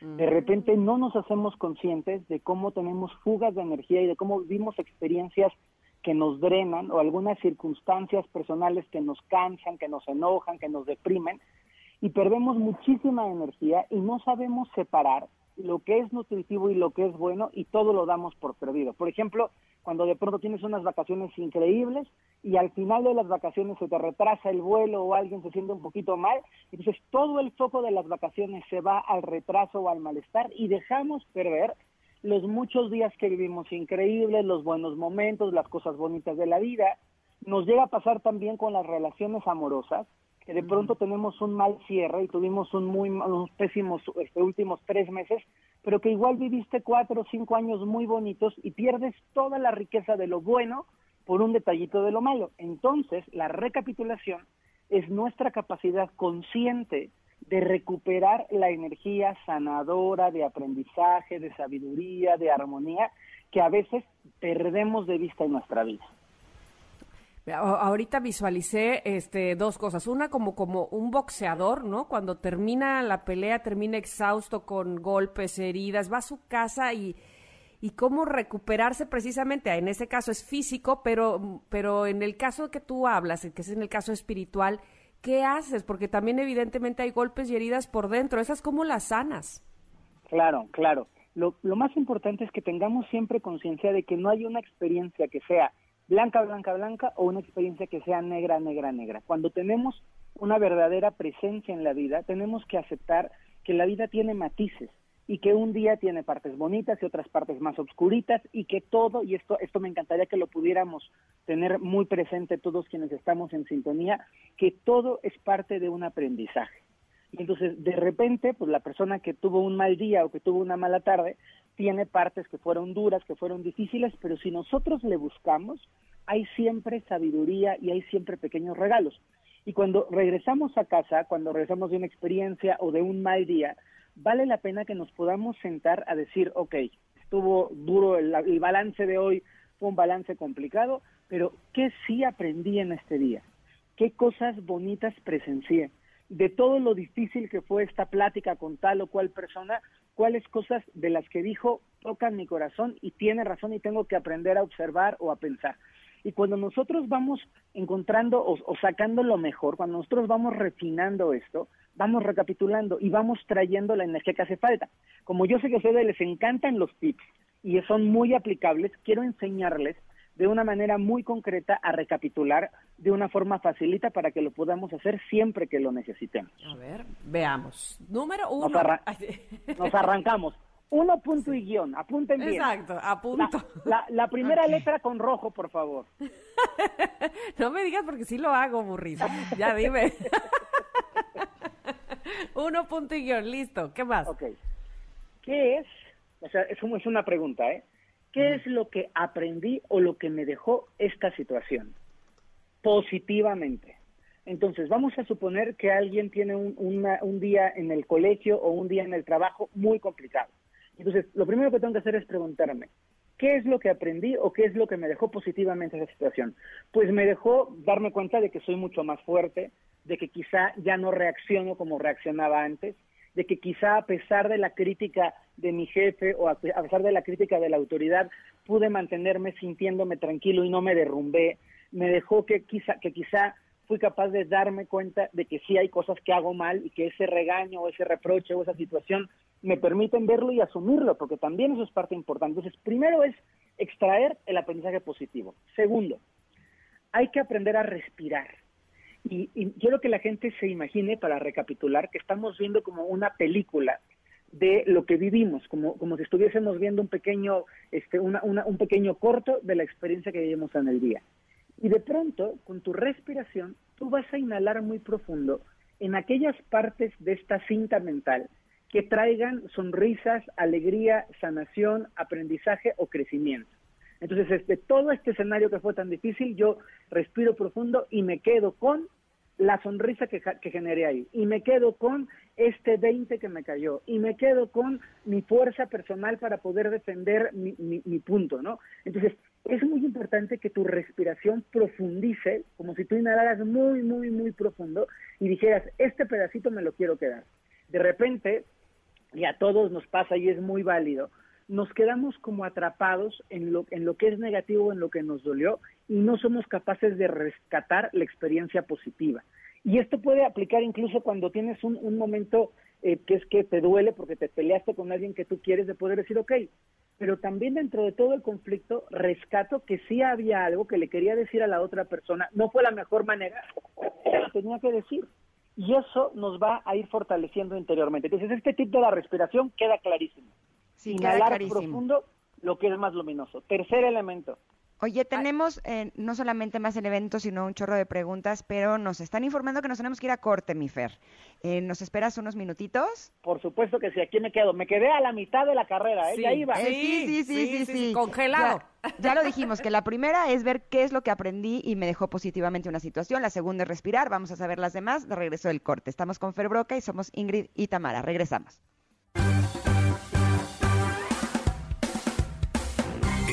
De repente no nos hacemos conscientes de cómo tenemos fugas de energía y de cómo vivimos experiencias que nos drenan o algunas circunstancias personales que nos cansan, que nos enojan, que nos deprimen y perdemos muchísima energía y no sabemos separar lo que es nutritivo y lo que es bueno y todo lo damos por perdido. Por ejemplo, cuando de pronto tienes unas vacaciones increíbles y al final de las vacaciones se te retrasa el vuelo o alguien se siente un poquito mal, entonces todo el foco de las vacaciones se va al retraso o al malestar y dejamos perder los muchos días que vivimos increíbles, los buenos momentos, las cosas bonitas de la vida. Nos llega a pasar también con las relaciones amorosas, que de pronto tenemos un mal cierre y tuvimos un muy unos pésimos este, últimos tres meses, pero que igual viviste cuatro o cinco años muy bonitos y pierdes toda la riqueza de lo bueno por un detallito de lo malo. Entonces, la recapitulación es nuestra capacidad consciente de recuperar la energía sanadora de aprendizaje, de sabiduría, de armonía que a veces perdemos de vista en nuestra vida. Ahorita visualicé este, dos cosas. Una como, como un boxeador, ¿no? Cuando termina la pelea, termina exhausto con golpes, heridas, va a su casa y, y cómo recuperarse precisamente. En ese caso es físico, pero, pero en el caso que tú hablas, que es en el caso espiritual, ¿qué haces? Porque también evidentemente hay golpes y heridas por dentro. ¿Esas cómo las sanas? Claro, claro. Lo, lo más importante es que tengamos siempre conciencia de que no hay una experiencia que sea blanca, blanca, blanca o una experiencia que sea negra, negra, negra. Cuando tenemos una verdadera presencia en la vida, tenemos que aceptar que la vida tiene matices y que un día tiene partes bonitas y otras partes más oscuritas y que todo, y esto, esto me encantaría que lo pudiéramos tener muy presente todos quienes estamos en sintonía, que todo es parte de un aprendizaje. Y entonces, de repente, pues la persona que tuvo un mal día o que tuvo una mala tarde, tiene partes que fueron duras, que fueron difíciles, pero si nosotros le buscamos, hay siempre sabiduría y hay siempre pequeños regalos. Y cuando regresamos a casa, cuando regresamos de una experiencia o de un mal día, vale la pena que nos podamos sentar a decir, ok, estuvo duro el, el balance de hoy, fue un balance complicado, pero ¿qué sí aprendí en este día? ¿Qué cosas bonitas presencié? De todo lo difícil que fue esta plática con tal o cual persona, cuáles cosas de las que dijo tocan mi corazón y tiene razón y tengo que aprender a observar o a pensar. Y cuando nosotros vamos encontrando o, sacando lo mejor, cuando nosotros vamos refinando esto, vamos recapitulando y vamos trayendo la energía que hace falta. Como yo sé que a ustedes les encantan los tips y son muy aplicables, quiero enseñarles de una manera muy concreta a recapitular de una forma facilita para que lo podamos hacer siempre que lo necesitemos. A ver, veamos. Número uno. Nos, arran [laughs] nos arrancamos. Uno punto y guion, apunten bien. Exacto, apunto. La, la, la primera okay. letra con rojo, por favor. [laughs] no me digas porque sí lo hago, burrito. Ya dime. [laughs] Uno punto y guion, listo. ¿Qué más? Ok. ¿Qué es? O sea, es, es una pregunta, ¿eh? ¿Qué es lo que aprendí o lo que me dejó esta situación? Positivamente. Entonces, vamos a suponer que alguien tiene un, una, un día en el colegio o un día en el trabajo muy complicado. Entonces, lo primero que tengo que hacer es preguntarme, ¿qué es lo que aprendí o qué es lo que me dejó positivamente esa situación? Pues me dejó darme cuenta de que soy mucho más fuerte, de que quizá ya no reacciono como reaccionaba antes, de que quizá a pesar de la crítica de mi jefe o a pesar de la crítica de la autoridad, pude mantenerme sintiéndome tranquilo y no me derrumbé, me dejó que quizá, que quizá fui capaz de darme cuenta de que sí hay cosas que hago mal y que ese regaño o ese reproche o esa situación me permiten verlo y asumirlo, porque también eso es parte importante. Entonces, primero es extraer el aprendizaje positivo. Segundo, hay que aprender a respirar. Y, y, quiero que la gente se imagine, para recapitular, que estamos viendo como una película de lo que vivimos, como, como si estuviésemos viendo un pequeño, este, una, una, un pequeño corto de la experiencia que vivimos en el día. Y de pronto, con tu respiración, tú vas a inhalar muy profundo en aquellas partes de esta cinta mental que traigan sonrisas, alegría, sanación, aprendizaje o crecimiento. Entonces, este, todo este escenario que fue tan difícil, yo respiro profundo y me quedo con la sonrisa que, que, generé ahí, y me quedo con este 20 que me cayó, y me quedo con mi fuerza personal para poder defender mi, mi, mi punto, ¿no? Entonces, es muy importante que tu respiración profundice, como si tú inhalaras muy, muy, muy profundo y dijeras, este pedacito me lo quiero quedar. De repente, y a todos nos pasa y es muy válido, nos quedamos como atrapados en lo, en lo que es negativo, en lo que nos dolió, y no somos capaces de rescatar la experiencia positiva. Y esto puede aplicar incluso cuando tienes un, un momento eh, que es que te duele porque te peleaste con alguien que tú quieres, de poder decir, ok, pero también dentro de todo el conflicto rescato que sí había algo que le quería decir a la otra persona, no fue la mejor manera, pero tenía que decir. Y eso nos va a ir fortaleciendo interiormente. Entonces, este tip de la respiración queda clarísimo. Inhalar clarísimo. profundo lo que es más luminoso. Tercer elemento, Oye, tenemos eh, no solamente más el evento, sino un chorro de preguntas, pero nos están informando que nos tenemos que ir a corte, mi Fer. Eh, ¿Nos esperas unos minutitos? por supuesto que sí, aquí me quedo. Me quedé a la mitad de la carrera, ¿eh? Sí. Ya iba. Eh, sí, sí, sí, sí, sí. Congelado. Ya, ya lo dijimos, que la primera es ver qué es lo que aprendí y me dejó positivamente una situación. La segunda es respirar. Vamos a saber las demás de regreso del corte. Estamos con Fer Broca y somos Ingrid y Tamara. Regresamos.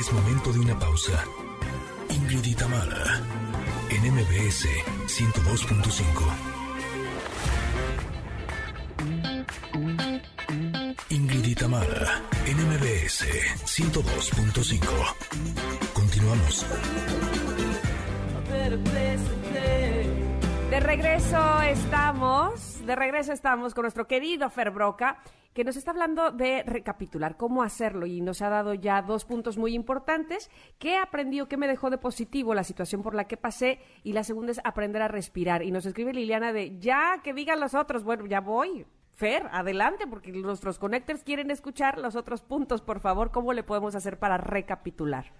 Es momento de una pausa. Ingrid y Tamara, en MBS 102.5. Ingrid y Tamara, en MBS 102.5. Continuamos. De regreso estamos, de regreso estamos con nuestro querido Fer Broca, que nos está hablando de recapitular cómo hacerlo y nos ha dado ya dos puntos muy importantes. ¿Qué aprendió, qué me dejó de positivo la situación por la que pasé? Y la segunda es aprender a respirar. Y nos escribe Liliana de, ya, que digan los otros. Bueno, ya voy. Fer, adelante, porque nuestros connectors quieren escuchar los otros puntos. Por favor, ¿cómo le podemos hacer para recapitular?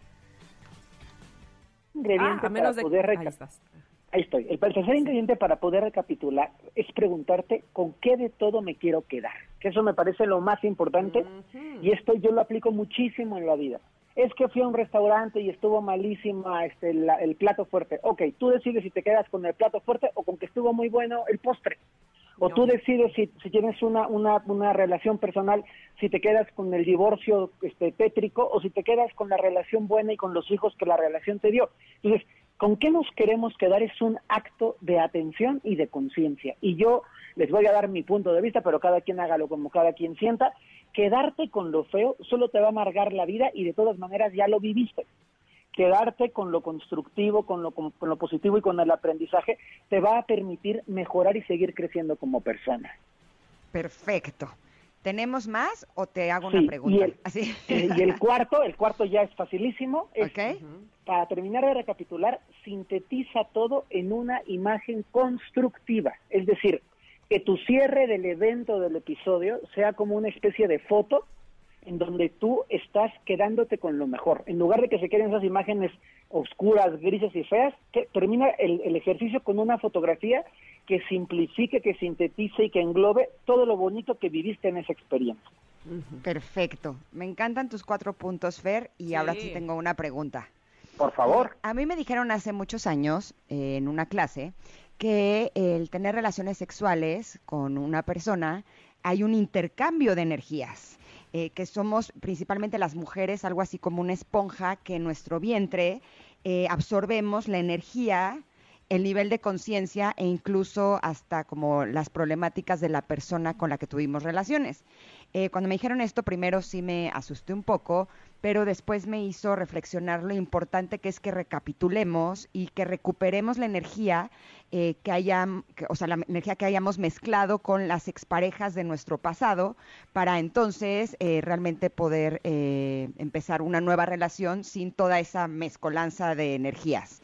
Ingrediente Ah, a menos para de... poder Ahí reca- estás. Ahí estoy. El tercer ingrediente para poder recapitular es preguntarte con qué de todo me quiero quedar. Que eso me parece lo más importante y esto yo lo aplico muchísimo en la vida. Es que fui a un restaurante y estuvo malísima este, la- el plato fuerte. Ok, tú decides si te quedas con el plato fuerte o con que estuvo muy bueno el postre. O tú decides si, si tienes una, una, una relación personal, si te quedas con el divorcio este, tétrico o si te quedas con la relación buena y con los hijos que la relación te dio. Entonces, ¿con qué nos queremos quedar? Es un acto de atención y de conciencia. Y yo les voy a dar mi punto de vista, pero cada quien hágalo como cada quien sienta. Quedarte con lo feo solo te va a amargar la vida y de todas maneras ya lo viviste quedarte con lo constructivo, con lo, con, con lo positivo y con el aprendizaje, te va a permitir mejorar y seguir creciendo como persona. Perfecto. ¿Tenemos más o te hago Sí, una y pregunta? el- Así. Eh, y el cuarto, el cuarto ya es facilísimo, es, Ok. para terminar de recapitular, sintetiza todo en una imagen constructiva, es decir, que tu cierre del evento del episodio sea como una especie de foto en donde tú estás quedándote con lo mejor. En lugar de que se queden esas imágenes oscuras, grises y feas, que termina el, el ejercicio con una fotografía que simplifique, que sintetice y que englobe todo lo bonito que viviste en esa experiencia. Perfecto. Me encantan tus cuatro puntos, Fer, y ahora sí Sí. tengo una pregunta. Por favor. A mí me dijeron hace muchos años eh, en una clase que el tener relaciones sexuales con una persona hay un intercambio de energías, eh, que somos principalmente las mujeres algo así como una esponja que en nuestro vientre eh, absorbemos la energía, el nivel de conciencia e incluso hasta como las problemáticas de la persona con la que tuvimos relaciones. Eh, cuando me dijeron esto, primero sí me asusté un poco, pero después me hizo reflexionar lo importante que es que recapitulemos y que recuperemos la energía eh, que que- o sea, la energía que hayamos mezclado con las exparejas de nuestro pasado para entonces eh, realmente poder eh, empezar una nueva relación sin toda esa mezcolanza de energías.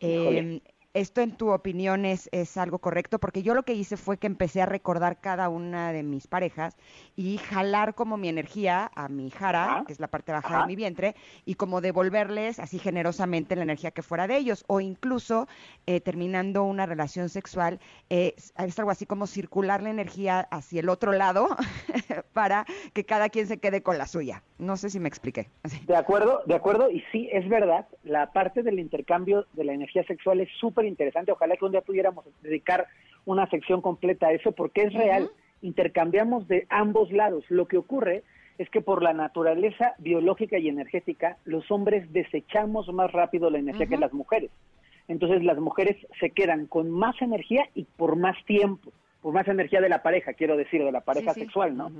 Eh, ¿Esto en tu opinión es, es algo correcto? Porque yo lo que hice fue que empecé a recordar cada una de mis parejas y jalar como mi energía a mi jara, Ajá. que es la parte baja Ajá. de mi vientre, y como devolverles así generosamente la energía que fuera de ellos. O incluso eh, terminando una relación sexual, eh, es algo así como circular la energía hacia el otro lado [laughs] para que cada quien se quede con la suya. No sé si me expliqué. Así. De acuerdo, de acuerdo, y sí, es verdad, la parte del intercambio de la energía sexual es súper interesante. Ojalá que un día pudiéramos dedicar una sección completa a eso, porque es real. Intercambiamos de ambos lados. Lo que ocurre es que por la naturaleza biológica y energética, los hombres desechamos más rápido la energía que las mujeres. Entonces las mujeres se quedan con más energía y por más tiempo, por más energía de la pareja, quiero decir, de la pareja sí. sexual, ¿no?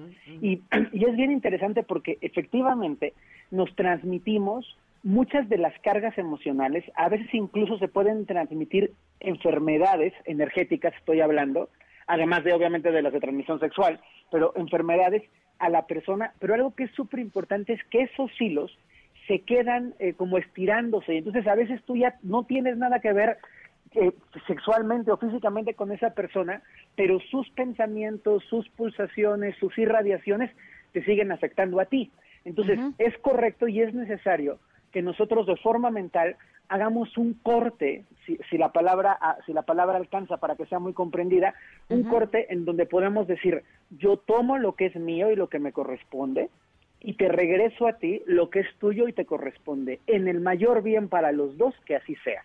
Y, [clears throat] y es bien interesante porque efectivamente nos transmitimos muchas de las cargas emocionales a veces incluso se pueden transmitir enfermedades energéticas, estoy hablando, además de obviamente de las de transmisión sexual, pero enfermedades a la persona, pero algo que es súper importante es que esos hilos se quedan eh, como estirándose, entonces a veces tú ya no tienes nada que ver eh, sexualmente o físicamente con esa persona, pero sus pensamientos, sus pulsaciones, sus irradiaciones te siguen afectando a ti. Entonces, es correcto y es necesario que nosotros de forma mental hagamos un corte, si, si, la palabra ah, si la palabra alcanza para que sea muy comprendida, un corte en donde podemos decir, yo tomo lo que es mío y lo que me corresponde y te regreso a ti lo que es tuyo y te corresponde, en el mayor bien para los dos, que así sea.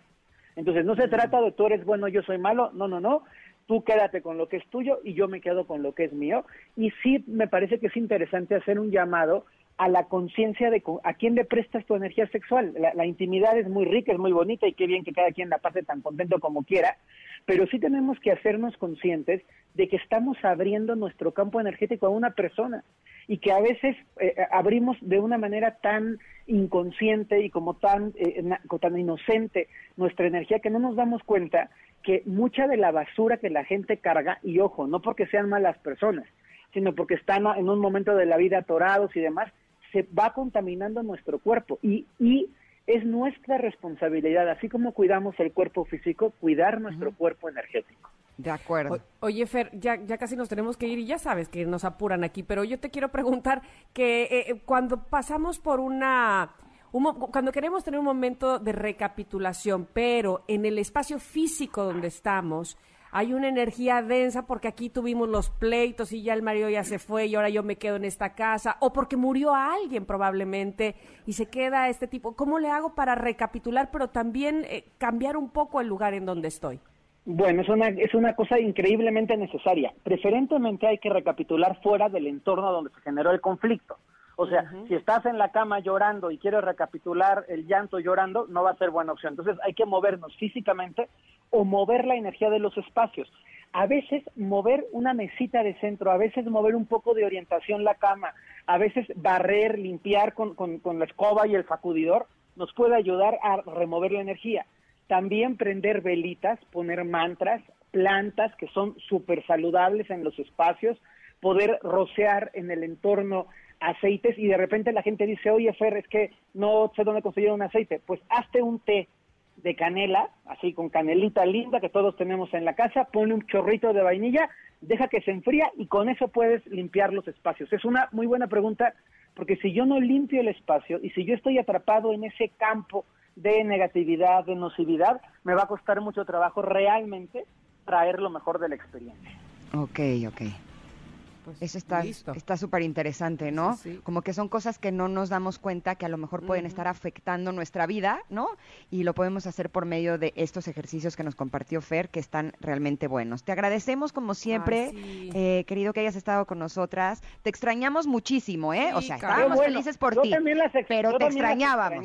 Entonces, no se trata de tú eres bueno, yo soy malo, no, no, no, tú quédate con lo que es tuyo y yo me quedo con lo que es mío. Y sí me parece que es interesante hacer un llamado a la conciencia de a quién le prestas tu energía sexual. La, intimidad es muy rica, es muy bonita y qué bien que cada quien la pase tan contento como quiera, pero sí tenemos que hacernos conscientes de que estamos abriendo nuestro campo energético a una persona y que a veces eh, abrimos de una manera tan inconsciente y como tan, eh, tan inocente nuestra energía que no nos damos cuenta que mucha de la basura que la gente carga, y ojo, no porque sean malas personas, sino porque están en un momento de la vida atorados y demás, se va contaminando nuestro cuerpo y, y es nuestra responsabilidad, así como cuidamos el cuerpo físico, cuidar nuestro cuerpo energético. De acuerdo. oye, Fer, ya, ya casi nos tenemos que ir y ya sabes que nos apuran aquí, pero yo te quiero preguntar que eh, eh, cuando pasamos por una... cuando queremos tener un momento de recapitulación, pero en el espacio físico donde estamos, hay una energía densa porque aquí tuvimos los pleitos y ya el marido ya se fue y ahora yo me quedo en esta casa, o porque murió alguien probablemente y se queda este tipo. ¿Cómo le hago para recapitular, pero también eh, cambiar un poco el lugar en donde estoy? Bueno, es una, es una cosa increíblemente necesaria. Preferentemente hay que recapitular fuera del entorno donde se generó el conflicto. O sea, si estás en la cama llorando y quieres recapitular el llanto llorando, no va a ser buena opción. Entonces hay que movernos físicamente o mover la energía de los espacios. A veces mover una mesita de centro, a veces mover un poco de orientación la cama, a veces barrer, limpiar con, con, con la escoba y el sacudidor nos puede ayudar a remover la energía. También prender velitas, poner mantras, plantas que son súper saludables en los espacios, poder rociar en el entorno aceites y de repente la gente dice, oye Fer, es que no sé dónde conseguir un aceite. Pues hazte un té de canela, así con canelita linda que todos tenemos en la casa, pone un chorrito de vainilla, deja que se enfría y con eso puedes limpiar los espacios. Es una muy buena pregunta porque si yo no limpio el espacio y si yo estoy atrapado en ese campo de negatividad, de nocividad, me va a costar mucho trabajo realmente traer lo mejor de la experiencia. Ok, ok. Pues, Eso está está súper interesante, ¿no? Como que son cosas que no nos damos cuenta que a lo mejor pueden estar afectando nuestra vida, ¿no? Y lo podemos hacer por medio de estos ejercicios que nos compartió Fer, que están realmente buenos. Te agradecemos como siempre, eh, querido que hayas estado con nosotras. Te extrañamos muchísimo, ¿eh? o sea, estábamos felices por ti, pero te extrañábamos.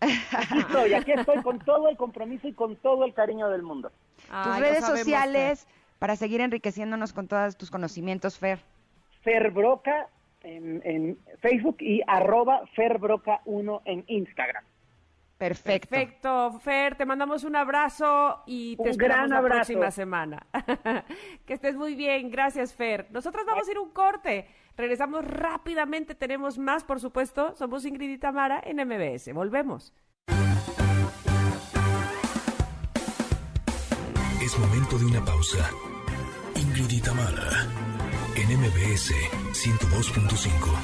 Aquí estoy, aquí estoy con todo el compromiso y con todo el cariño del mundo. Tus redes sociales para seguir enriqueciéndonos con todos tus conocimientos, Fer. Fer Broca en, Facebook y arroba Ferbroca1 en Instagram. Perfecto. Perfecto, Fer, te mandamos un abrazo y te esperamos la próxima semana. [laughs] que estés muy bien, gracias, Fer. Nosotros vamos a ir un corte. Regresamos rápidamente, tenemos más, por supuesto. Somos Ingrid y Tamara en MBS. Volvemos. Es momento de una pausa. Y Tamara en MBS 102.5.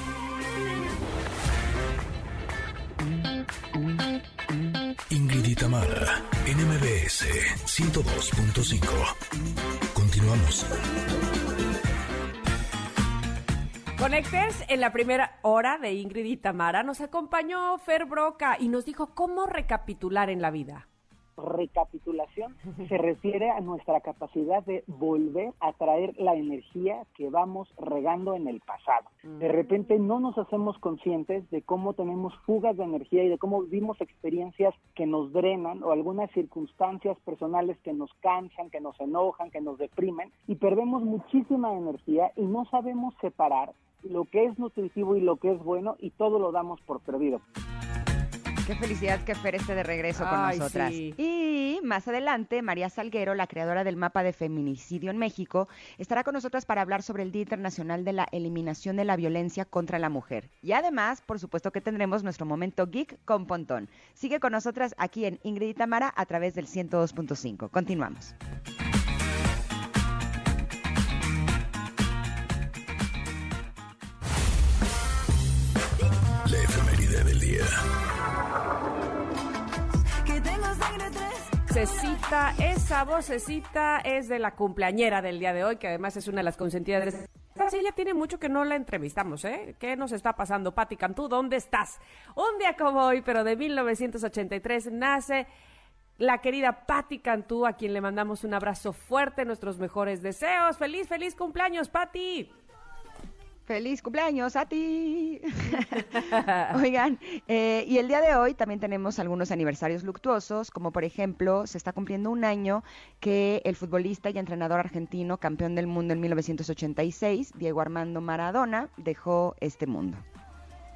Ingrid y Tamara en MBS 102.5. Continuamos. Conectes en la primera hora de Ingrid y nos acompañó Fer Broca y nos dijo cómo recapitular en la vida recapitulación se refiere a nuestra capacidad de volver a traer la energía que vamos regando en el pasado. De repente no nos hacemos conscientes de cómo tenemos fugas de energía y de cómo vivimos experiencias que nos drenan o algunas circunstancias personales que nos cansan, que nos enojan, que nos deprimen y perdemos muchísima energía y no sabemos separar lo que es nutritivo y lo que es bueno y todo lo damos por perdido. Qué felicidad que Fer esté de regreso con Ay, nosotras. sí. Y más adelante, María Salguero, la creadora del mapa de feminicidio en México, estará con nosotras para hablar sobre el Día Internacional de la Eliminación de la Violencia contra la Mujer. Y además, por supuesto que tendremos nuestro momento geek con Pontón. Sigue con nosotras aquí en Ingrid y Tamara a través del 102.5. Continuamos. Del día. Vocecita, esa vocecita es de la cumpleañera del día de hoy, que además es una de las consentidas de... Sí, ya tiene mucho que no la entrevistamos, ¿eh? ¿Qué nos está pasando, Pati Cantú? ¿Dónde estás? Un día como hoy, pero de 1983, nace la querida Patti Cantú, a quien le mandamos un abrazo fuerte, nuestros mejores deseos. ¡Feliz, feliz cumpleaños, Patti! ¡Feliz cumpleaños a ti! [laughs] Oigan, eh, y el día de hoy también tenemos algunos aniversarios luctuosos, como por ejemplo, se está cumpliendo un año que el futbolista y entrenador argentino, campeón del mundo en 1986, Diego Armando Maradona, dejó este mundo.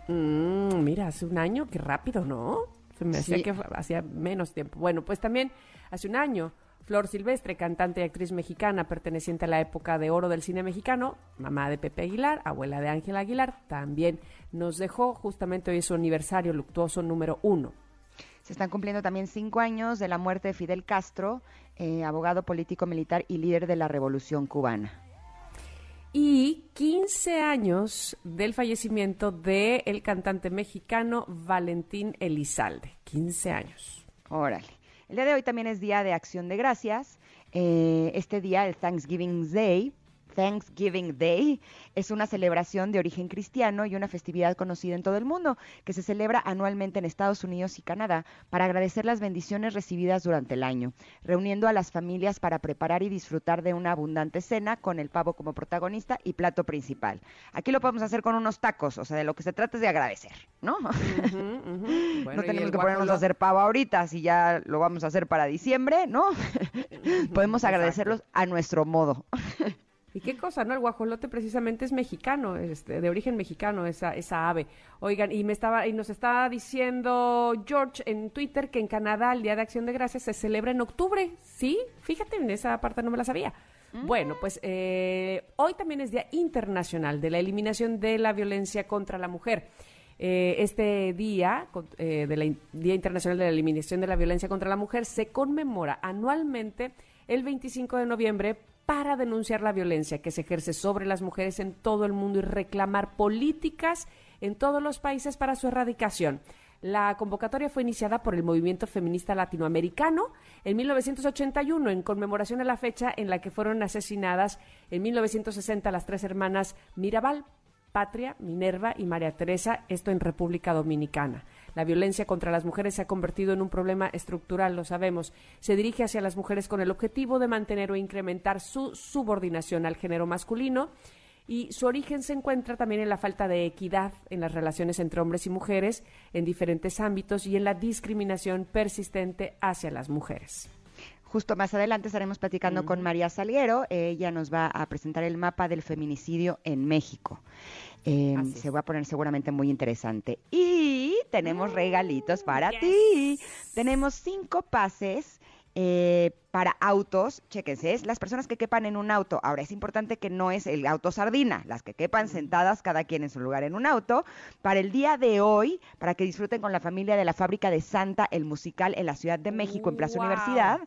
Mm, mira, hace un año, qué rápido, ¿no? Se me hacía que hacía menos tiempo. Bueno, pues también hace un año, Flor Silvestre, cantante y actriz mexicana perteneciente a la época de oro del cine mexicano, mamá de Pepe Aguilar, abuela de Ángela Aguilar, también nos dejó, justamente hoy su aniversario luctuoso número uno. Se están cumpliendo también cinco años de la muerte de Fidel Castro, eh, abogado político militar y líder de la Revolución Cubana. Y 15 años del fallecimiento del cantante mexicano Valentín Elizalde. 15 años. Órale. El día de hoy también es Día de Acción de Gracias. Eh, este día, el Thanksgiving Day, Thanksgiving Day, es una celebración de origen cristiano y una festividad conocida en todo el mundo, que se celebra anualmente en Estados Unidos y Canadá para agradecer las bendiciones recibidas durante el año, reuniendo a las familias para preparar y disfrutar de una abundante cena con el pavo como protagonista y plato principal. Aquí lo podemos hacer con unos tacos, o sea, de lo que se trata es de agradecer, ¿no? [laughs] Bueno, no tenemos que ponernos a hacer pavo ahorita, si ya lo vamos a hacer para diciembre, ¿no? [laughs] Podemos Exacto. agradecerlos a nuestro modo. [laughs] ¿Y qué cosa, no? El guajolote precisamente es mexicano, este, de origen mexicano, esa, esa ave. Oigan, y me estaba, y nos estaba diciendo George en Twitter que en Canadá el Día de Acción de Gracias se celebra en octubre. ¿Sí? Fíjate, en esa parte no me la sabía. Bueno, pues eh, hoy también es Día Internacional de la Eliminación de la Violencia contra la Mujer. Eh, este día, eh, de la in- Día Internacional de la Eliminación de la Violencia contra la Mujer, se conmemora anualmente el 25 de noviembre para denunciar la violencia que se ejerce sobre las mujeres en todo el mundo y reclamar políticas en todos los países para su erradicación. La convocatoria fue iniciada por el movimiento feminista latinoamericano en 1981 en conmemoración a la fecha en la que fueron asesinadas en 1960 las tres hermanas Mirabal, Patria, Minerva y María Teresa, esto en República Dominicana. La violencia contra las mujeres se ha convertido en un problema estructural, lo sabemos. Se dirige hacia las mujeres con el objetivo de mantener o incrementar su subordinación al género masculino y su origen se encuentra también en la falta de equidad en las relaciones entre hombres y mujeres en diferentes ámbitos y en la discriminación persistente hacia las mujeres. Justo más adelante estaremos platicando con María Salguero. Ella nos va a presentar el mapa del feminicidio en México. Eh, es. se va a poner seguramente muy interesante. Y tenemos regalitos para ti. Tenemos cinco pases eh, para autos. Chéquense, es las personas que quepan en un auto. Ahora, es importante que no es el auto sardina, las que quepan sentadas cada quien en su lugar en un auto. Para el día de hoy, para que disfruten con la familia de la fábrica de Santa, el musical en la Ciudad de México, en Plaza Wow. Universidad.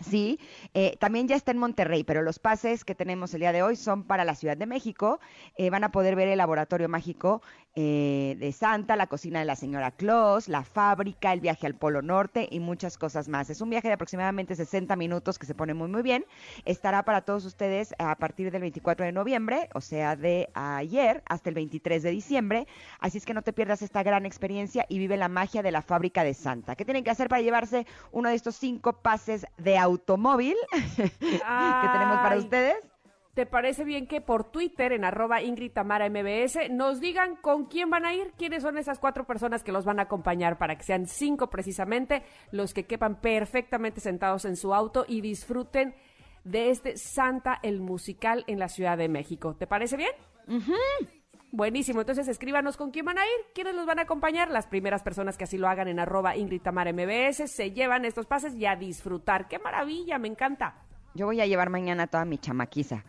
Sí, eh, también ya está en Monterrey, pero los pases que tenemos el día de hoy son para la Ciudad de México. Eh, van a poder ver el laboratorio mágico eh, de Santa, la cocina de la señora Claus, la fábrica, el viaje al Polo Norte y muchas cosas más. Es un viaje de aproximadamente 60 minutos que se pone muy muy bien. Estará para todos ustedes a partir del 24 de noviembre, o sea, de ayer hasta el 23 de diciembre. Así es que no te pierdas esta gran experiencia y vive la magia de la fábrica de Santa. ¿Qué tienen que hacer para llevarse uno de estos cinco pases de automóvil [laughs] que tenemos para ustedes? ¿Te parece bien que por Twitter, en arroba Ingrid Tamara MBS, nos digan con quién van a ir? ¿Quiénes son esas cuatro personas que los van a acompañar para que sean cinco precisamente, los que quepan perfectamente sentados en su auto y disfruten de este Santa el musical en la Ciudad de México? ¿Te parece bien? Buenísimo, entonces escríbanos con quién van a ir, quiénes los van a acompañar. Las primeras personas que así lo hagan en arroba Ingrid MBS se llevan estos pases y a disfrutar. ¡Qué maravilla! Me encanta. Yo voy a llevar mañana toda mi chamaquiza.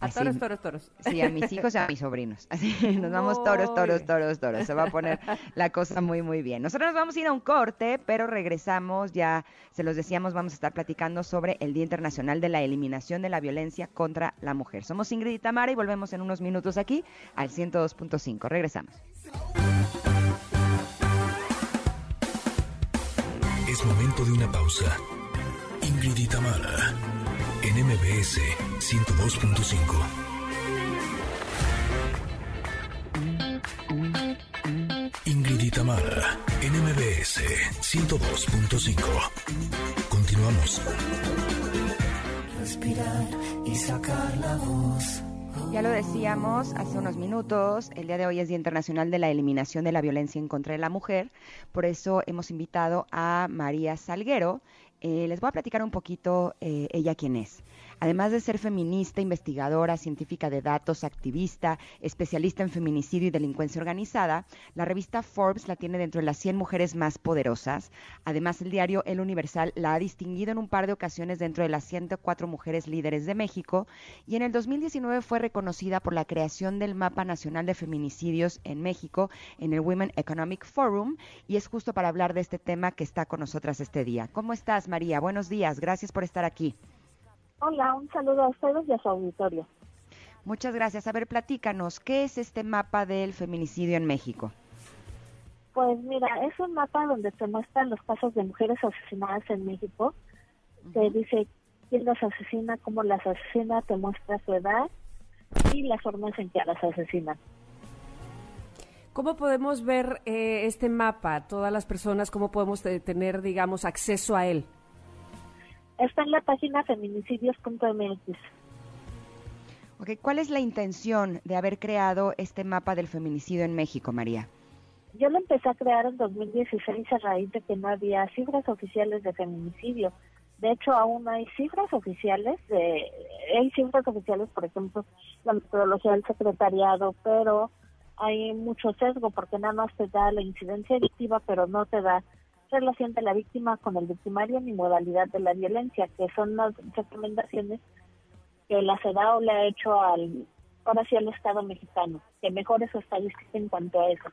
A Así- toros, toros, toros. Sí, a mis hijos y a mis sobrinos. [laughs] Así nos vamos toros, toros, toros, toros. Se va a poner la cosa muy, muy bien. Nosotros nos vamos a ir a un corte, pero regresamos. Ya se los decíamos, vamos a estar platicando sobre el Día Internacional de la Eliminación de la Violencia contra la Mujer. Somos Ingrid y Tamara y volvemos en unos minutos aquí al 102.5. Regresamos. Es momento de una pausa. Ingrid y Tamara, en MBS 102.5. Ingrid y Tamara, en MBS 102.5. Continuamos. Ya lo decíamos hace unos minutos, el día de hoy es Día Internacional de la Eliminación de la Violencia en contra de la Mujer, por eso hemos invitado a María Salguero. Eh, les voy a platicar un poquito eh, ella quién es. Además de ser feminista, investigadora, científica de datos, activista, especialista en feminicidio y delincuencia organizada, la revista Forbes la tiene dentro de las 100 mujeres más poderosas. Además, el diario El Universal la ha distinguido en un par de ocasiones dentro de las 104 mujeres líderes de México y en el 2019 fue reconocida por la creación del Mapa Nacional de Feminicidios en México en el Women Economic Forum y es justo para hablar de este tema que está con nosotras este día. ¿Cómo estás, María? Buenos días, gracias por estar aquí. Hola, un saludo a ustedes y a su auditorio. Muchas gracias. A ver, platícanos, ¿qué es este mapa del feminicidio en México? Pues mira, es un mapa donde te muestran los casos de mujeres asesinadas en México. Te dice quién las asesina, cómo las asesina, te muestra su edad y las formas en que las asesinan. ¿Cómo podemos ver eh, este mapa? Todas las personas, ¿cómo podemos eh, tener, digamos, acceso a él? Está en la página feminicidios.mx. Ok, ¿Cuál es la intención de haber creado este mapa del feminicidio en México, María? Yo lo empecé a crear en 2016 a raíz de que no había cifras oficiales de feminicidio. De hecho, aún hay cifras oficiales, de, hay cifras oficiales, por ejemplo, la metodología del secretariado, pero hay mucho sesgo porque nada más te da la incidencia delictiva, pero no te da relación de la víctima con el victimario ni modalidad de la violencia, que son las recomendaciones que la CEDAW le ha hecho al, ahora sí al Estado mexicano, que mejore su estadística en cuanto a eso.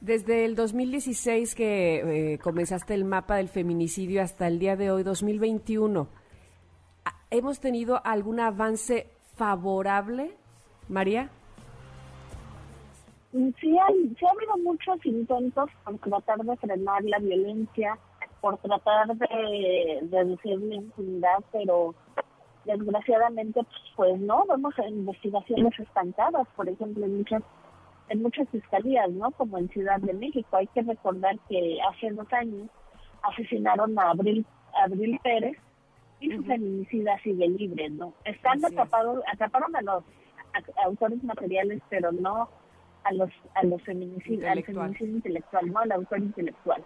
Desde el 2016 que eh, comenzaste el mapa del feminicidio hasta el día de hoy, 2021, ¿ha- ¿hemos tenido algún avance favorable, María? Sí, hay, sí ha habido muchos intentos por tratar de frenar la violencia, por tratar de, reducir la impunidad, pero desgraciadamente pues no, vemos investigaciones estancadas, por ejemplo, en muchas en muchas fiscalías, ¿no? Como en Ciudad de México. Hay que recordar que hace dos años asesinaron a Abril, Abril Pérez y su feminicida sigue libre, ¿no? Están atrapados, atraparon a los a- autores materiales, pero no a los a los feminicidios, al feminicidio intelectual, no al autor intelectual.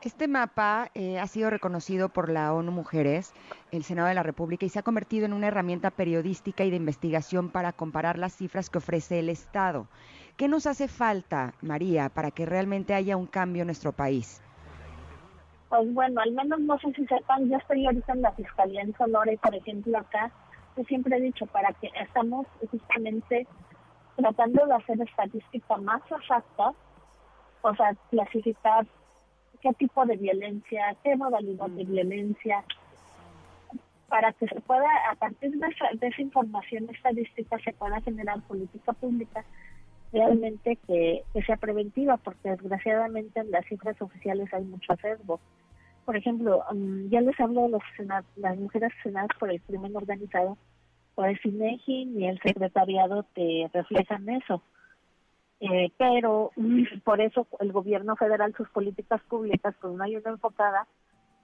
Este mapa eh, ha sido reconocido por la ONU Mujeres, el Senado de la República, y se ha convertido en una herramienta periodística y de investigación para comparar las cifras que ofrece el Estado. ¿Qué nos hace falta, María, para que realmente haya un cambio en nuestro país? Pues bueno, al menos no sé si sepan, yo estoy ahorita en la Fiscalía en Sonora y por ejemplo acá, yo siempre he dicho, para que estamos justamente tratando de hacer estadística más exacta, o sea, clasificar qué tipo de violencia, qué modalidad de violencia, para que se pueda, a partir de esa, de esa información estadística, se pueda generar política pública realmente que, que sea preventiva, porque desgraciadamente en las cifras oficiales hay mucho sesgo. Por ejemplo, mm, ya les hablo de los las mujeres asesinadas por el crimen organizado, pues INEGI ni el secretariado te reflejan eso. Eh, pero [clears throat] por eso el gobierno federal, sus políticas públicas, pues no hay una enfocada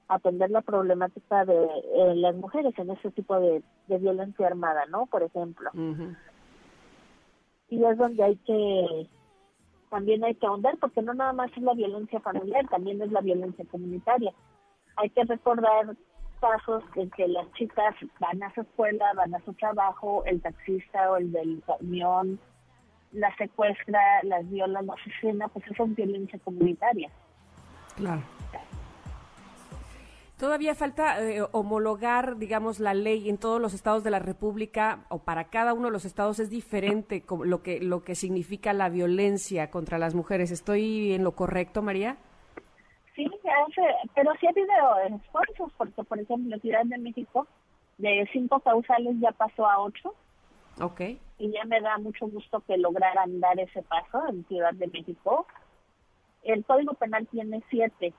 a atender la problemática de eh, las mujeres en ese tipo de, de violencia armada, ¿no? Por ejemplo y es donde hay que también hay que ahondar porque no nada más es la violencia familiar también es la violencia comunitaria hay que recordar casos en que las chicas van a su escuela, van a su trabajo, el taxista o el del camión las secuestra, las viola, las asesina, pues eso es violencia comunitaria. Claro. Todavía falta eh, homologar, digamos, la ley en todos los estados de la República o para cada uno de los estados es diferente lo que lo que significa la violencia contra las mujeres. ¿Estoy en lo correcto, María? Sí, pero sí ha habido esfuerzos, porque por ejemplo, Ciudad de México de cinco causales ya pasó a ocho. Ok. Y ya me da mucho gusto que lograran dar ese paso en Ciudad de México. El Código Penal tiene siete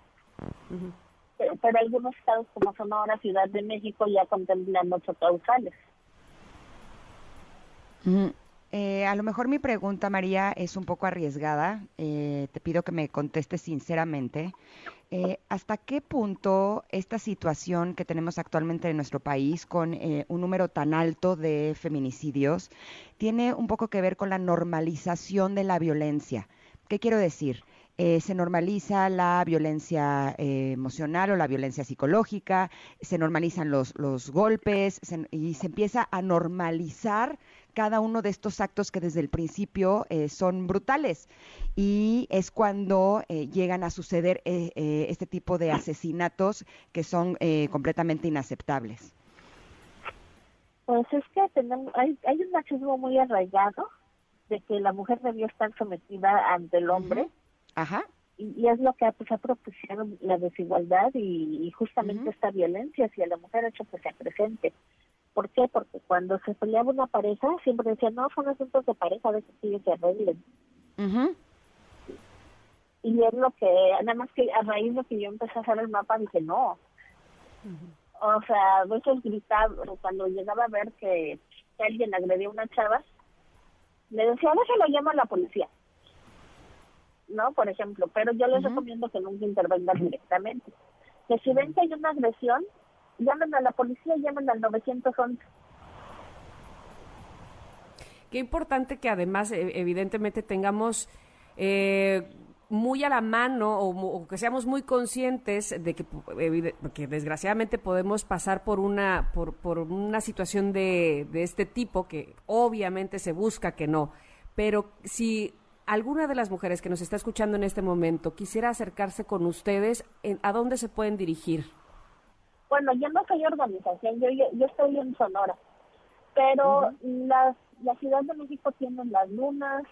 pero algunos estados como Sonora, Ciudad de México ya contemplan ocho causales. Eh, a lo mejor mi pregunta, María, es un poco arriesgada. Eh, te pido que me contestes sinceramente. Eh, ¿Hasta qué punto esta situación que tenemos actualmente en nuestro país con un número tan alto de feminicidios tiene un poco que ver con la normalización de la violencia? ¿Qué quiero decir? Eh, se normaliza la violencia eh, emocional o la violencia psicológica, se normalizan los, los golpes y se empieza a normalizar cada uno de estos actos que desde el principio eh, son brutales. Y es cuando llegan a suceder este tipo de asesinatos que son completamente inaceptables. Pues es que tenemos, hay, hay un machismo muy arraigado de que la mujer debió estar sometida ante el hombre. Ajá. Y, es lo que pues, ha propiciado la desigualdad y, justamente esta violencia hacia la mujer ha hecho que sea presente. ¿Por qué? Porque cuando se peleaba una pareja, siempre decían, no, son asuntos de pareja, de que se arreglen. Y es lo que, nada más que a raíz de que yo empecé a hacer el mapa, dije, no. O sea, a veces gritaba, cuando llegaba a ver que, alguien agredía a una chava, le decía, no se lo llama a la policía. ¿no? Por ejemplo, pero yo les recomiendo que nunca intervengan directamente. Que si ven que hay una agresión, llamen a la policía, llamen al 911. Qué importante que además, e, evidentemente, tengamos eh, muy a la mano o, que seamos muy conscientes de que, desgraciadamente podemos pasar por una, por, por una situación de, de este tipo, que obviamente se busca que no. Pero si alguna de las mujeres que nos está escuchando en este momento quisiera acercarse con ustedes, ¿a dónde se pueden dirigir? Bueno, yo no soy organización, yo, yo, estoy en Sonora, pero la Ciudad de México tiene las lunas,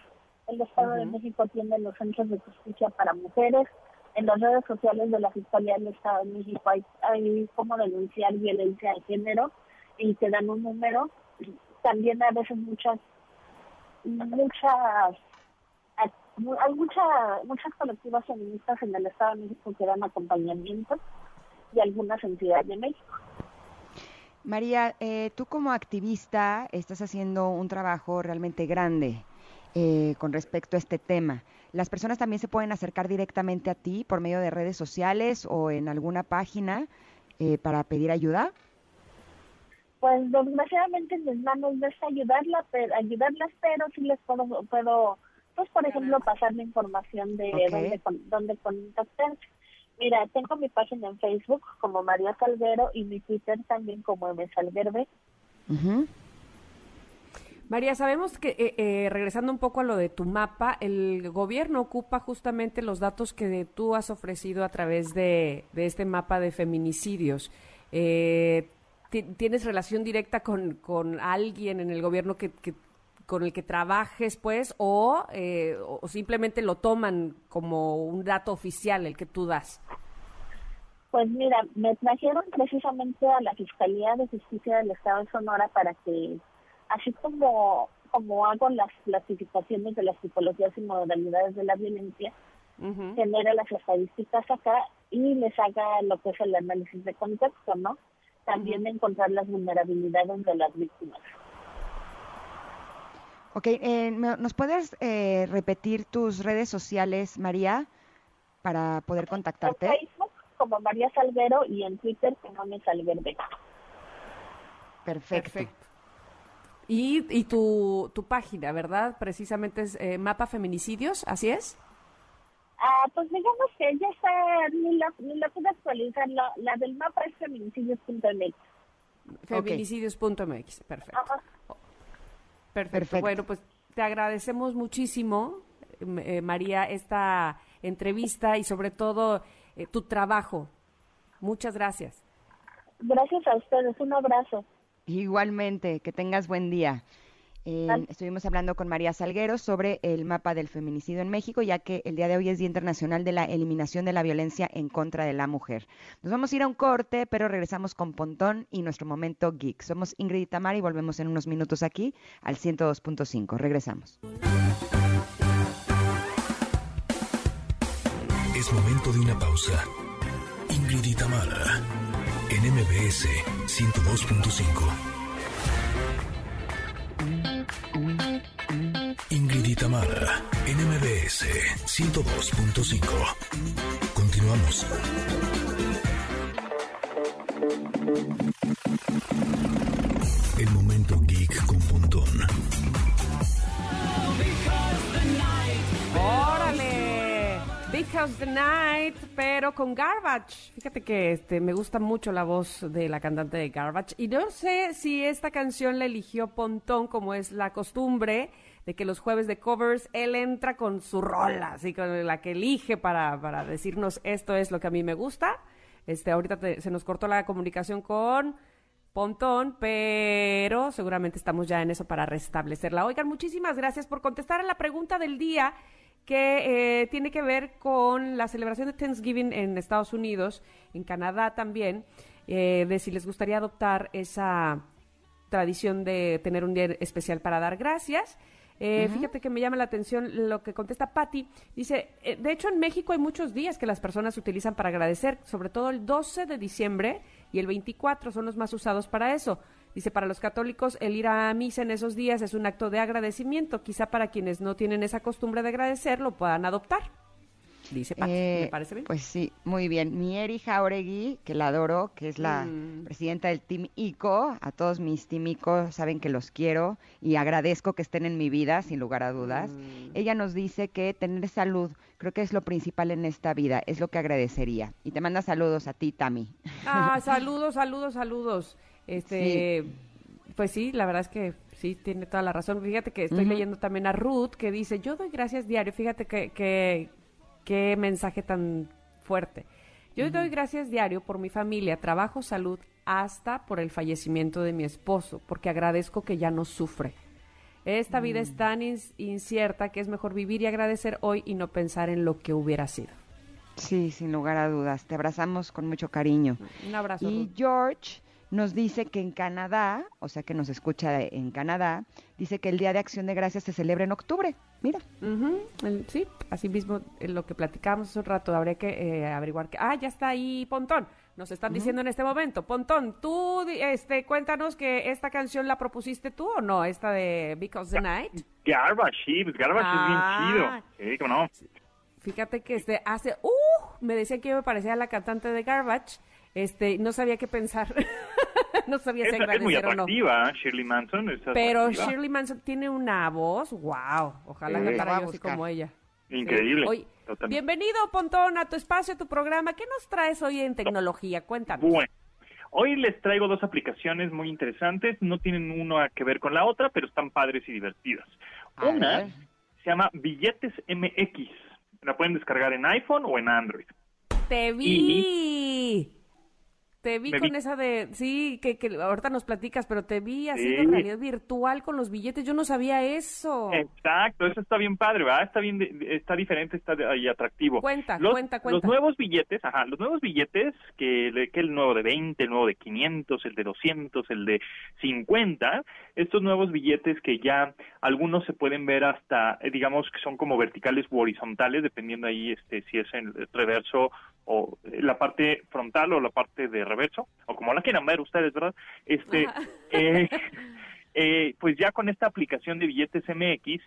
el Estado de México tiene los centros de justicia para mujeres, en las redes sociales de la Fiscalía del Estado de México hay, hay como denunciar violencia de género y te dan un número. También a veces muchas muchas hay mucha, muchas colectivas feministas en el Estado de México que dan acompañamiento y algunas entidades de México. María, eh, tú como activista estás haciendo un trabajo realmente grande eh, con respecto a este tema. ¿Las personas también se pueden acercar directamente a ti por medio de redes sociales o en alguna página eh, para pedir ayuda? Pues desgraciadamente en mis manos es ayudarla, pero, ayudarlas, pero sí les puedo, puedo pues por ejemplo pasar la información de dónde, dónde contactarse. Mira, tengo mi página en Facebook como María Salguero y mi Twitter también como M. Salguerbe. María, sabemos que, eh, eh, regresando un poco a lo de tu mapa, el gobierno ocupa justamente los datos que tú has ofrecido a través de, este mapa de feminicidios. Eh, ¿Tienes relación directa con, con alguien en el gobierno que, que con el que trabajes, pues, o, eh, o simplemente lo toman como un dato oficial el que tú das? Pues mira, me trajeron precisamente a la Fiscalía de Justicia del Estado de Sonora para que, así como, como hago las clasificaciones de las tipologías y modalidades de la violencia, genere las estadísticas acá y les haga lo que es el análisis de contexto, ¿no? También encontrar las vulnerabilidades de las víctimas. Ok, eh, ¿nos puedes eh, repetir tus redes sociales, María, para poder contactarte? En Facebook como María Salguero y en Twitter como María Salguero. Perfecto. Y, y tu, tu página, ¿verdad? Precisamente es eh, Mapa Feminicidios, ¿así es? Ah, pues digamos que ya está, ni la, ni la pude actualizar, la, la del mapa es feminicidios.mx. Feminicidios.mx, perfecto. Ajá. Perfecto. Perfecto. Bueno, pues te agradecemos muchísimo, eh, María, esta entrevista y sobre todo eh, tu trabajo. Muchas gracias. Gracias a ustedes, un abrazo. Igualmente, que tengas buen día. Eh, estuvimos hablando con María Salguero sobre el mapa del feminicidio en México, ya que el día de hoy es Día Internacional de la Eliminación de la Violencia en contra de la Mujer. Nos vamos a ir a un corte, pero regresamos con Pontón y nuestro momento geek. Somos Ingrid y Tamara y volvemos en unos minutos aquí al 102.5. Regresamos. Es momento de una pausa. Ingrid y Tamara, en MBS 102.5. Ingrid y Tamara, en MBS 102.5. Continuamos. El momento geek con Pontón. ¡Órale! Because the Night, pero con Garbage. Fíjate que este, me gusta mucho la voz de la cantante de Garbage. Y no sé si esta canción la eligió Pontón, como es la costumbre de que los jueves de covers él entra con su rola, así con la que elige para, para decirnos esto es lo que a mí me gusta. Este, ahorita te- se nos cortó la comunicación con Pontón, pero seguramente estamos ya en eso para restablecerla. Oigan, muchísimas gracias por contestar a la pregunta del día que eh, tiene que ver con la celebración de Thanksgiving en Estados Unidos, en Canadá también, eh, de si les gustaría adoptar esa tradición de tener un día especial para dar gracias. Eh, Fíjate que me llama la atención lo que contesta Patty. Dice, eh, de hecho en México hay muchos días que las personas utilizan para agradecer, sobre todo el 12 de diciembre y el 24 son los más usados para eso. Dice, para los católicos el ir a misa en esos días es un acto de agradecimiento. Quizá para quienes no tienen esa costumbre de agradecer lo puedan adoptar. Dice Eh, ¿me parece bien? Pues sí, muy bien. Mi Eri Jauregui, que la adoro, que es la Mm. presidenta del Team ICO, a todos mis Team ICO saben que los quiero y agradezco que estén en mi vida, sin lugar a dudas. Mm. Ella nos dice que tener salud creo que es lo principal en esta vida, es lo que agradecería. Y te manda saludos a ti, Tami. Ah, [laughs] saludos, saludos, saludos. Este, pues sí, la verdad es que sí, tiene toda la razón. Fíjate que estoy leyendo también a Ruth que dice, yo doy gracias diario. Fíjate que, que, qué mensaje tan fuerte. Yo doy gracias diario por mi familia, trabajo, salud, hasta por el fallecimiento de mi esposo, porque agradezco que ya no sufre. Esta vida es tan ins- incierta que es mejor vivir y agradecer hoy y no pensar en lo que hubiera sido. Sí, sin lugar a dudas. Te abrazamos con mucho cariño. Un abrazo. Y. George nos dice que en Canadá, o sea que nos escucha de- en Canadá, dice que el Día de Acción de Gracias se celebra en octubre. Mira. El- sí, así mismo eh, lo que platicábamos hace un rato, habría que eh, averiguar que... Ah, ya está ahí Pontón, nos están diciendo en este momento. Pontón, tú este, cuéntanos que esta canción la propusiste tú o no, esta de Because the Night. Garbage, sí, pues Garbage Ah. es bien chido. Sí, cómo no. Fíjate que este hace... ¡Uh! Me decían que yo me parecía a la cantante de Garbage, este, no sabía qué pensar, [laughs] no sabía si Es, es muy agradecer o no. atractiva, ¿eh? Shirley Manson. es Pero atractiva. Shirley Manson tiene una voz, wow, ojalá Sí. a yo así como ella. Increíble. Totalmente. bienvenido, Pontón, a tu espacio, a tu programa. ¿Qué nos traes hoy en tecnología? Cuéntanos. Bueno, hoy les traigo dos aplicaciones muy interesantes. No tienen una que ver con la otra, pero están padres y divertidas. A Una ver. se llama Billetes MX. La pueden descargar en iPhone o en Android. Te vi. Te vi con esa de, sí, que, que ahorita nos platicas, pero te vi haciendo Sí. realidad virtual con los billetes. Yo no sabía eso. Exacto, eso está bien padre, ¿verdad? Está bien, está diferente, está y atractivo. Cuenta, los, cuenta, cuenta. Los nuevos billetes, ajá, los nuevos billetes, que, que el nuevo de 20, el nuevo de 500, el de 200, el de 50, estos nuevos billetes que ya algunos se pueden ver hasta, eh, digamos que son como verticales u horizontales, dependiendo ahí este si es en el reverso o eh, la parte frontal o la parte de reverso, o como la quieran ver ustedes, ¿verdad? Este, [laughs] eh, eh, pues ya con esta aplicación de billetes MX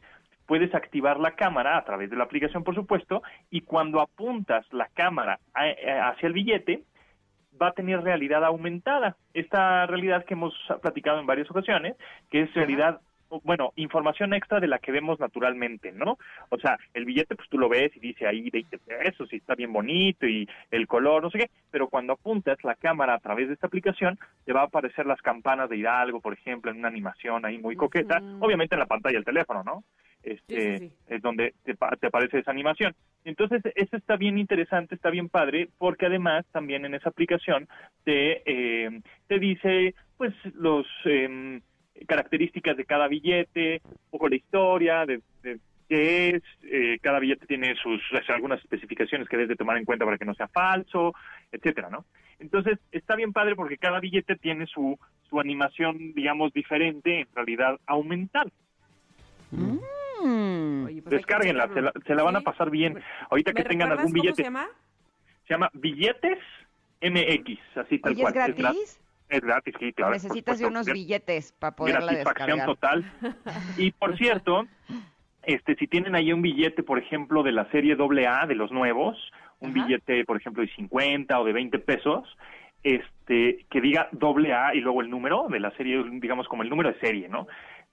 puedes activar la cámara a través de la aplicación, por supuesto, y cuando apuntas la cámara a- a- hacia el billete, va a tener realidad aumentada. Esta realidad que hemos platicado en varias ocasiones, que es realidad bueno, información extra de la que vemos naturalmente, ¿no? O sea, el billete pues tú lo ves y dice ahí 20 pesos y está bien bonito y el color, no sé qué, pero cuando apuntas la cámara a través de esta aplicación, te va a aparecer las campanas de Hidalgo, por ejemplo, en una animación ahí muy coqueta, obviamente en la pantalla del teléfono, ¿no? Este, es donde te, te aparece esa animación. Entonces, eso está bien interesante, está bien padre, porque además también en esa aplicación te, eh, te dice, pues, los... Eh, características de cada billete, un poco la historia de, qué es, eh, cada billete tiene sus algunas especificaciones que debes de tomar en cuenta para que no sea falso, etcétera, ¿no? Entonces, está bien padre porque cada billete tiene su, su animación, digamos, diferente, en realidad aumentada. Mm. Oye, pues Descárguenla, se la, se la van a pasar bien. Ahorita que ¿Me tengan algún cómo billete. se llama? Se llama Billetes MX, así tal Oye, ¿es cual. gra- gratis? Es gratis, sí, claro. Necesitas de supuesto. unos billetes para poderla descargar. total. [laughs] Y por cierto, este, si tienen ahí un billete, por ejemplo, de la serie AA, de los nuevos, un Ajá. billete, por ejemplo, de 50 o de 20 pesos, este, que diga AA y luego el número de la serie, digamos como el número de serie, ¿no?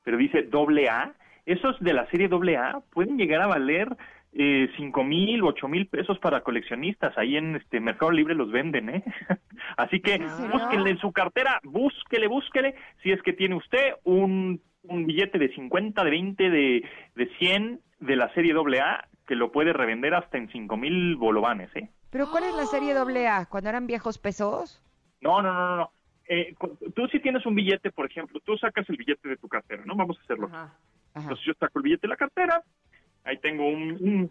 Pero dice AA, esos de la serie AA pueden llegar a valer eh, cinco mil, ocho mil pesos para coleccionistas. Ahí en este Mercado Libre los venden, ¿eh? [laughs] Así que serio? búsquenle en su cartera, búsquele, búsquele, si es que tiene usted un, un billete de 50, de 20, de, de 100 de la serie AA, que lo puede revender hasta en cinco mil bolovanes, ¿eh? ¿Pero cuál es la serie AA? ¿Cuando eran viejos pesos? No, no, no, no. no. Eh, tú si tienes un billete, por ejemplo, tú sacas el billete de tu cartera, ¿no? Vamos a hacerlo. Ajá. Ajá. Entonces yo saco el billete de la cartera, ahí tengo un, un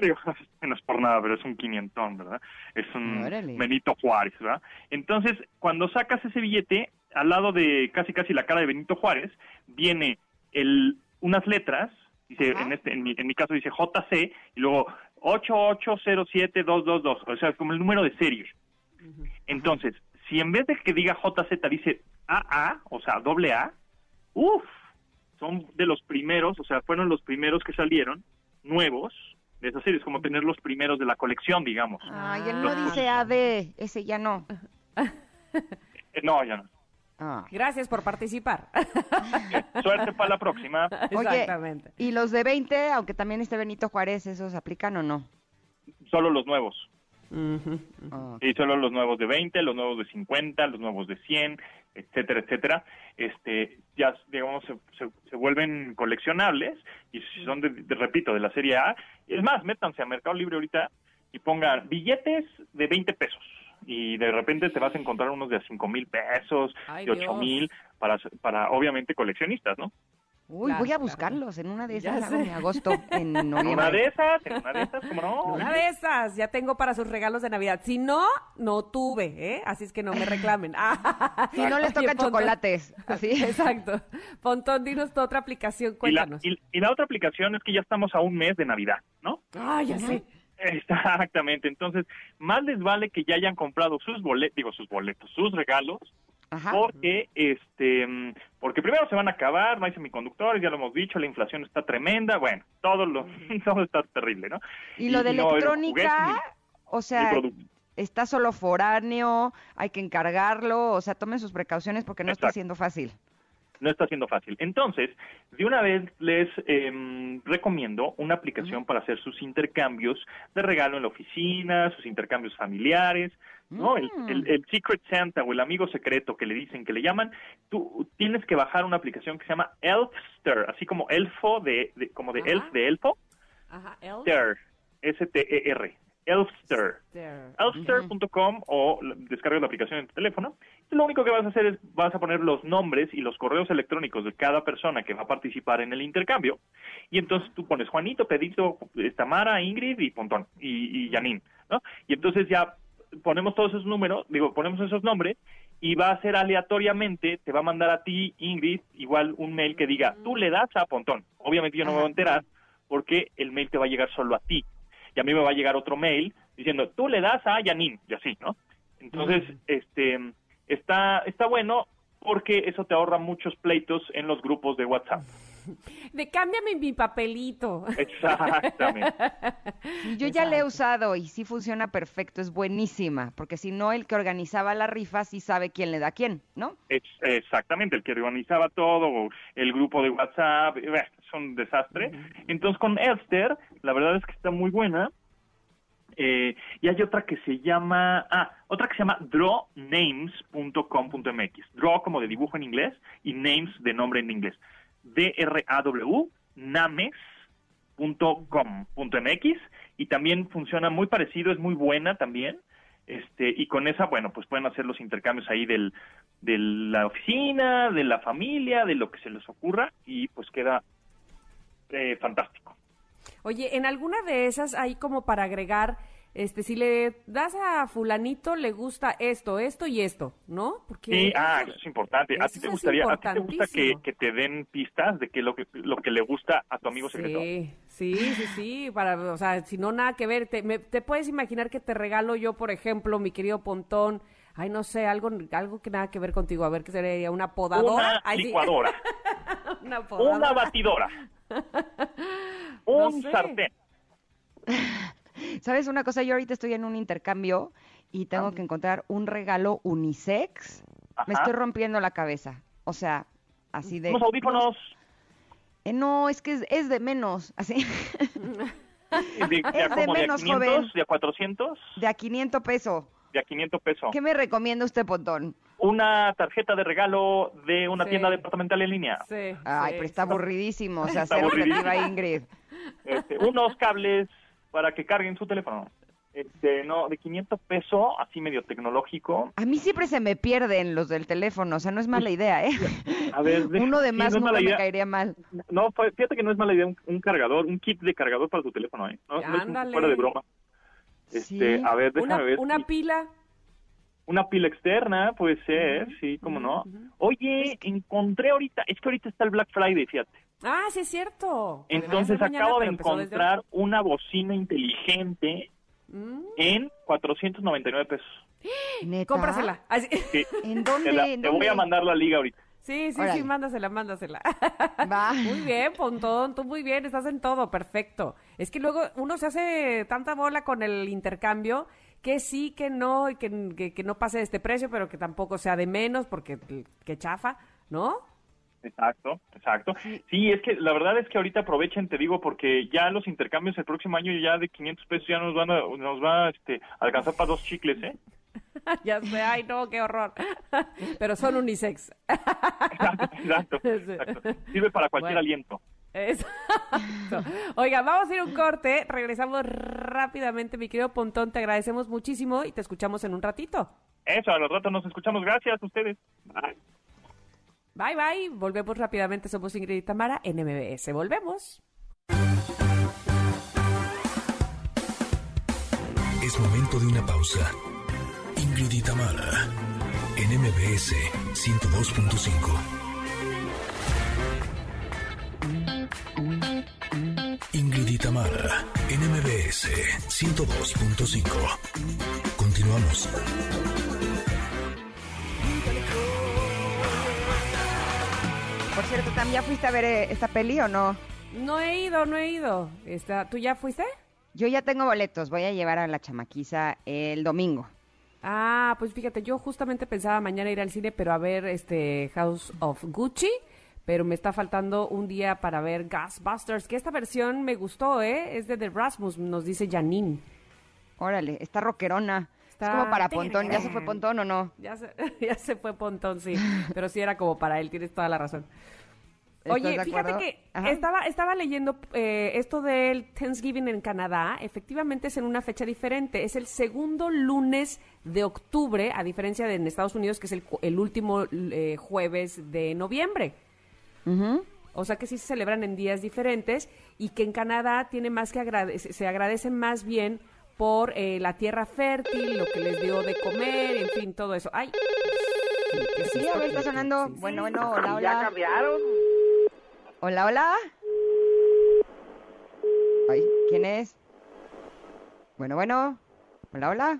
digo, [laughs] no es por nada, pero es un quinientón, ¿verdad? Es un Órale. Benito Juárez, ¿verdad? Entonces, cuando sacas ese billete, al lado de casi casi la cara de Benito Juárez, viene el, unas letras, dice, Ajá. en, este, en, mi, en mi caso dice JC, y luego 8807222, o sea, es como el número de serie. Entonces, si en vez de que diga JZ dice AA, o sea, doble A, uff, son de los primeros, o sea, fueron los primeros que salieron, nuevos, de esas series, como tener los primeros de la colección, digamos. Ay, él no Ah. dice AD, ese ya no. Eh, no, ya no. Ah. Gracias por participar. Eh, Suerte para la próxima. [laughs] Oye, Exactamente. ¿y los de 20, aunque también esté Benito Juárez, esos aplican o no? Solo los nuevos. Ah. Y solo los nuevos de 20, los nuevos de 50, los nuevos de 100, etcétera, etcétera. Este, ya, digamos, se, se- se vuelven coleccionables y si son, de, de- repito, de la serie A. Es más, métanse a Mercado Libre ahorita y pongan billetes de 20 pesos. Y de repente te vas a encontrar unos de 5 mil pesos, Ay, de 8 Dios. mil, para, para obviamente coleccionistas, ¿no? Uy, Claro, voy a claro. buscarlos en una de esas, mi agosto, en [laughs] En noviembre. una de esas, en una de esas, ¿cómo no? Una de esas, ya tengo para sus regalos de Navidad. Si no, no tuve, ¿eh? Así es que no me reclamen. Ah, [laughs] Si no les tocan chocolates, así es. Exacto. Pontón, dinos tu otra aplicación, Y la, cuéntanos. y- y la otra aplicación es que ya estamos a un mes de Navidad, ¿no? Ay, ya sé. Exactamente, entonces más les vale que ya hayan comprado sus boletos, digo sus boletos, sus regalos, Ajá. porque este, porque primero se van a acabar, no hay semiconductores, ya lo hemos dicho, la inflación está tremenda, bueno, todo lo, [laughs] todo está terrible, ¿no? Y lo de no, el electrónica, o sea, está solo foráneo, hay que encargarlo, o sea, tomen sus precauciones porque no está siendo fácil. no está siendo fácil. Entonces, de una vez les em, recomiendo una aplicación para hacer sus intercambios de regalo en la oficina, sus intercambios familiares, ¿no? El, Mm. el- el Secret Santa o el amigo secreto que le dicen, que le llaman, tú tienes que bajar una aplicación que se llama Elfster, así como elfo, de, de- como de Ajá. elf, de elfo, Ajá, el. Ter, S-T-E-R, Elfster. There. Elfster.com o descargas la aplicación en tu teléfono. Y lo único que vas a hacer es vas a poner los nombres y los correos electrónicos de cada persona que va a participar en el intercambio. Y entonces tú pones Juanito, Pedrito, Tamara, Ingrid y Pontón y, y Janine, ¿no? Y entonces ya ponemos todos esos números, digo, ponemos esos nombres y va a ser aleatoriamente, te va a mandar a ti, Ingrid, igual un mail que diga, tú le das a Pontón. Obviamente yo no me voy a enterar porque el mail te va a llegar solo a ti. Y a mí me va a llegar otro mail diciendo, tú le das a Janine, y así, ¿no? Entonces, este, está, está bueno porque eso te ahorra muchos pleitos en los grupos de WhatsApp. [laughs] De cámbiame mi papelito. Exactamente. Yo ya la he usado y sí funciona perfecto, es buenísima, porque si no, el que organizaba la rifa sí sabe quién le da a quién, ¿no? Ex- Exactamente, el que organizaba todo, o el grupo de WhatsApp, es un desastre. Entonces con Elster, la verdad es que está muy buena. Eh, y hay otra que se llama, ah, otra que se llama drawnames.com.mx. Draw como de dibujo en inglés y names de nombre en inglés. D-R-A-W, names.com.mx y también funciona muy parecido, es muy buena también. Este, y con esa, bueno, pues pueden hacer los intercambios ahí del, de la oficina, de la familia, de lo que se les ocurra y pues queda eh, fantástico. Oye, en alguna de esas hay como para agregar, este, si le das a fulanito le gusta esto, esto y esto, ¿no? Porque Sí, ah, eso es importante. ¿A ti te gustaría, a ti te gusta que, te den pistas de que lo que lo que le gusta a tu amigo secreto? Sí, sí, sí, sí, para, o sea, si no nada que ver, te, me- te puedes imaginar que te regalo yo, por ejemplo, mi querido Pontón, ay, no sé, algo, algo que nada que ver contigo, a ver, ¿qué sería? ¿Una podadora? Una Ay, licuadora, [laughs] una podadora. una batidora, [laughs] un sé. sartén. ¿Sabes una cosa? Yo ahorita estoy en un intercambio y tengo Ah. que encontrar un regalo unisex. Me estoy rompiendo la cabeza. O sea, así de... Unos audífonos Eh, no, es que es, es de menos, así. de, de a Es de como de a menos, 500, joven. de a 400, De a 500 pesos. de a 500 pesos. ¿Qué me recomienda usted, Pontón? Una tarjeta de regalo de una Sí. tienda departamental en línea. Sí, Ay, sí, pero está sí. aburridísimo. O sea, Está aburridísimo. Ingrid. Este, unos cables para que carguen su teléfono. Este, no, de 500 pesos, así medio tecnológico. A mí siempre se me pierden los del teléfono. O sea, no es mala idea, ¿eh? A ver, [laughs] de- Uno de sí, más no es nunca mala me idea. caería mal. No, fue- fíjate que no es mala idea un, un cargador, un kit de cargador para tu teléfono, ¿eh? No, no es un- Ándale. fuera de broma. Este, Sí. a ver, déjame Una, ver. una si- pila. Una pila externa, puede ser, sí, cómo no. Oye, encontré ahorita, es que ahorita está el Black Friday, fíjate. Ah, sí es cierto. Entonces acabo de desde encontrar una bocina inteligente. Mm, en 499 pesos. ¿Neta? Cómprasela. Así- Sí, ¿En dónde? te, la- ¿En te voy a mandar la liga ahorita. Sí, sí, sí, mándasela, mándasela. Va. [laughs] Muy bien, Pontón, tú muy bien, estás en todo, perfecto. Es que luego uno se hace tanta bola con el intercambio que sí, que no, y que, que, que no pase de este precio, pero que tampoco sea de menos, porque que chafa, ¿no? Exacto, exacto. Sí, es que la verdad es que ahorita aprovechen, te digo, porque ya los intercambios el próximo año ya de 500 pesos ya nos van a, nos va este, a alcanzar para dos chicles, ¿eh? [laughs] ya sé, ay no, qué horror. [laughs] pero son unisex. Exacto, exacto, [laughs] exacto. Sirve para cualquier Bueno. aliento. Exacto. Oiga, vamos a ir un corte, regresamos rápidamente, mi querido Pontón, te agradecemos muchísimo y te escuchamos en un ratito. Eso, a los ratos nos escuchamos. Gracias a ustedes. Bye. Bye, bye. Volvemos rápidamente. Somos Ingrid y Tamara en MBS. Volvemos. Es momento de una pausa. Ingrid y Tamara, en MBS 102.5. Ingrid y Tamara, en MBS 102.5. Continuamos. Por cierto, ¿Tam, ¿ya fuiste a ver eh, esta peli o no? No he ido, no he ido. Está, ¿Tú ya fuiste? Yo ya tengo boletos. Voy a llevar a la chamaquiza el domingo. Ah, pues fíjate, yo justamente pensaba mañana ir al cine, pero a ver este House of Gucci, pero me está faltando un día para ver Ghostbusters, que esta versión me gustó, ¿eh? Es de The Rasmus, nos dice Janine. Órale, está rockerona. Está- Es como para Pontón. ¿Ya se fue Pontón o no? [laughs] Ya se, [laughs] ya se fue Pontón, sí, pero sí era como para él, tienes toda la razón. ¿Estás Oye, fíjate que Ajá. estaba, estaba leyendo eh, esto del Thanksgiving en Canadá. Efectivamente es en una fecha diferente. Es el segundo lunes de octubre, a diferencia de en Estados Unidos, que es el, el último eh, jueves de noviembre. Ujú. O sea que sí se celebran en días diferentes y que en Canadá tiene más que agrade- se agradece más bien por eh, la tierra fértil, lo que les dio de comer, en fin, todo eso. Ay. ¿qué es Sí, esto? a ver, está ¿Qué- sonando. Bueno, bueno, hola, ¿Ya hola. cambiaron? Hola, hola. Ay, ¿quién es? Bueno, bueno. Hola, hola.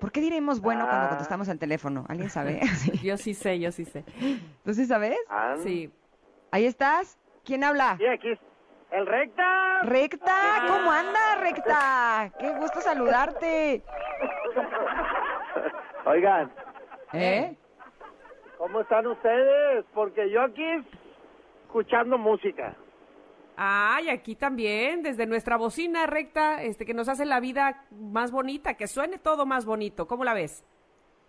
¿Por qué diremos bueno cuando Ah. contestamos al teléfono? ¿Alguien sabe? [laughs] Sí. Yo sí sé, yo sí sé. ¿Tú sí sabes? Ah, Sí. Ahí estás. ¿Quién habla? Sí, aquí es el recta. Recta, ¿cómo anda, Recta? Qué gusto saludarte. Oigan, ¿Eh? ¿cómo están ustedes? Porque yo aquí escuchando música. Ay, aquí también, desde nuestra bocina recta, este, que nos hace la vida más bonita, que suene todo más bonito. ¿Cómo la ves?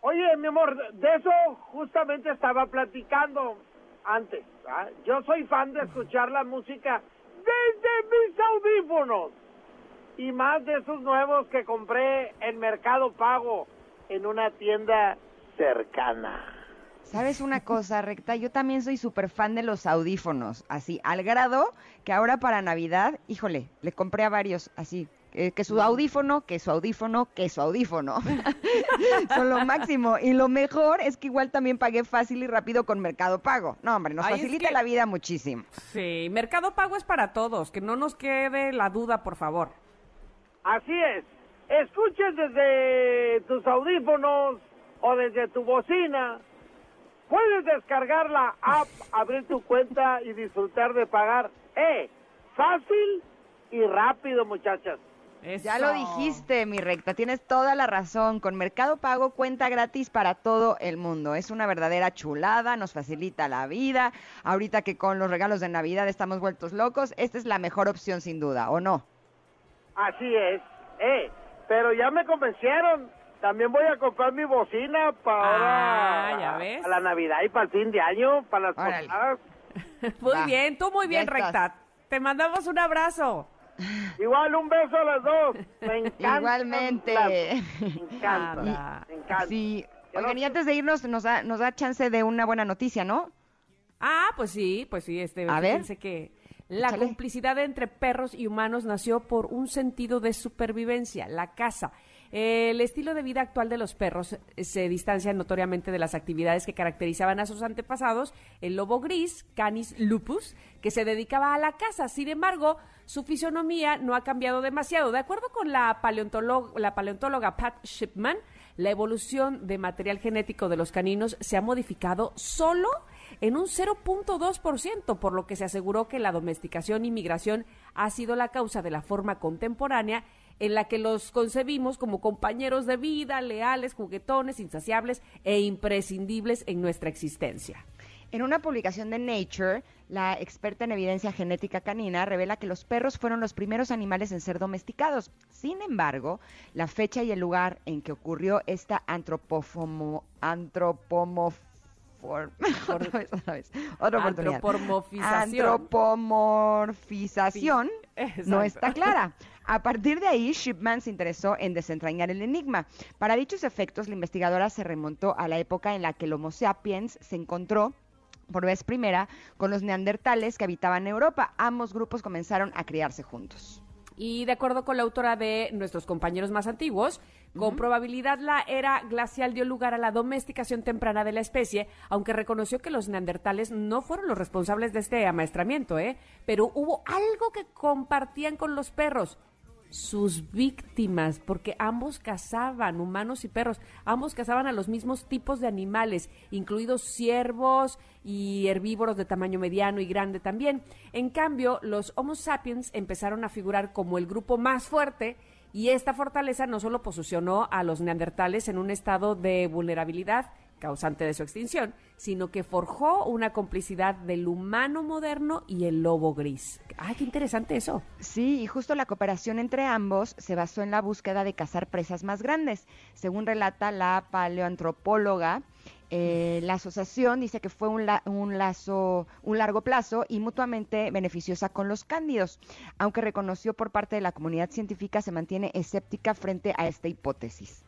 Oye, mi amor, de eso justamente estaba platicando antes. ¿ah? Yo soy fan de escuchar la música desde mis audífonos. Y más de esos nuevos que compré en Mercado Pago en una tienda cercana. ¿Sabes una cosa, Recta? Yo también soy súper fan de los audífonos, así, al grado que ahora para Navidad, híjole, le compré a varios, así, eh, que su audífono, que su audífono, que su audífono. [laughs] Son lo máximo. Y lo mejor es que igual también pagué fácil y rápido con Mercado Pago. No, hombre, nos Ay, es facilita que- la vida muchísimo. Sí, Mercado Pago es para todos, que no nos quede la duda, por favor. Así es. Escuches desde tus audífonos o desde tu bocina. Puedes descargar la app, abrir tu cuenta y disfrutar de pagar. ¡Eh! Fácil y rápido, muchachas. Ya lo dijiste, mi recta, tienes toda la razón. Con Mercado Pago cuenta gratis para todo el mundo. Es una verdadera chulada, nos facilita la vida. Ahorita que con los regalos de Navidad estamos vueltos locos, esta es la mejor opción sin duda, ¿o no? Así es. ¡Eh! Pero ya me convencieron. También voy a comprar mi bocina para Ah, ¿ya ves? la Navidad y para el fin de año, para las Órale. posadas. [laughs] Muy Va, bien, tú muy bien, recta. Te mandamos un abrazo. Igual un beso a las dos. Me [laughs] encanta. Igualmente. Me encanta. Me encanta. Sí. Oigan, y antes de irnos, nos da, nos da chance de una buena noticia, ¿no? Ah, pues sí, pues sí, este, A ver. fíjense que la Échale. complicidad entre perros y humanos nació por un sentido de supervivencia, la caza. El estilo de vida actual de los perros eh, se distancia notoriamente de las actividades que caracterizaban a sus antepasados, el lobo gris, Canis lupus, que se dedicaba a la caza. Sin embargo, su fisonomía no ha cambiado demasiado. De acuerdo con la, la paleontóloga Pat Shipman, la evolución de material genético de los caninos se ha modificado solo en un 0.2%, por lo que se aseguró que la domesticación y migración ha sido la causa de la forma contemporánea en la que los concebimos como compañeros de vida, leales, juguetones, insaciables e imprescindibles en nuestra existencia. En una publicación de Nature, la experta en evidencia genética canina revela que los perros fueron los primeros animales en ser domesticados. Sin embargo, la fecha y el lugar en que ocurrió esta antropofomo, antropomofor- [laughs] otra vez, otra vez, otra oportunidad. Antropomorfización. Antropomorfización [laughs] no está clara. A partir de ahí, Shipman se interesó en desentrañar el enigma. Para dichos efectos, la investigadora se remontó a la época en la que el Homo sapiens se encontró por vez primera con los neandertales que habitaban Europa. Ambos grupos comenzaron a criarse juntos. Y de acuerdo con la autora de nuestros compañeros más antiguos, con probabilidad la era glacial dio lugar a la domesticación temprana de la especie, aunque reconoció que los neandertales no fueron los responsables de este amaestramiento, ¿eh? Pero hubo algo que compartían con los perros. Sus víctimas, porque ambos cazaban, humanos y perros, ambos cazaban a los mismos tipos de animales, incluidos ciervos y herbívoros de tamaño mediano y grande también. En cambio, los Homo sapiens empezaron a figurar como el grupo más fuerte y esta fortaleza no solo posicionó a los neandertales en un estado de vulnerabilidad causante de su extinción, sino que forjó una complicidad del humano moderno y el lobo gris. ¡Ay, qué interesante eso! Sí, y justo la cooperación entre ambos se basó en la búsqueda de cazar presas más grandes. Según relata la paleoantropóloga, eh, la asociación dice que fue un, la- un lazo, un largo plazo y mutuamente beneficiosa con los cándidos, aunque reconoció por parte de la comunidad científica se mantiene escéptica frente a esta hipótesis.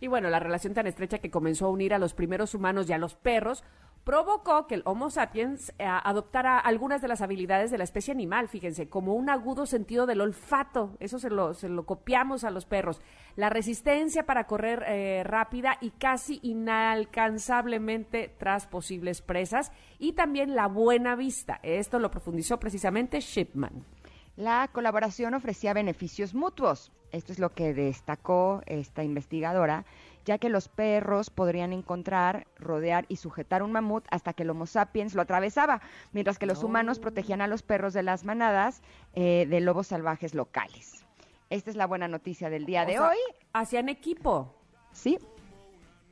Y bueno, la relación tan estrecha que comenzó a unir a los primeros humanos y a los perros provocó que el Homo sapiens eh, adoptara algunas de las habilidades de la especie animal, fíjense, como un agudo sentido del olfato, eso se lo, se lo copiamos a los perros, la resistencia para correr eh, rápida y casi inalcanzablemente tras posibles presas, y también la buena vista. Esto lo profundizó precisamente Shipman. La colaboración ofrecía beneficios mutuos. Esto es lo que destacó esta investigadora ya que los perros podrían encontrar, rodear y sujetar un mamut hasta que el Homo sapiens lo atravesaba, mientras que los humanos protegían a los perros de las manadas eh, de lobos salvajes locales. Esta es la buena noticia del día O de sea, hoy. Hacían equipo. Sí,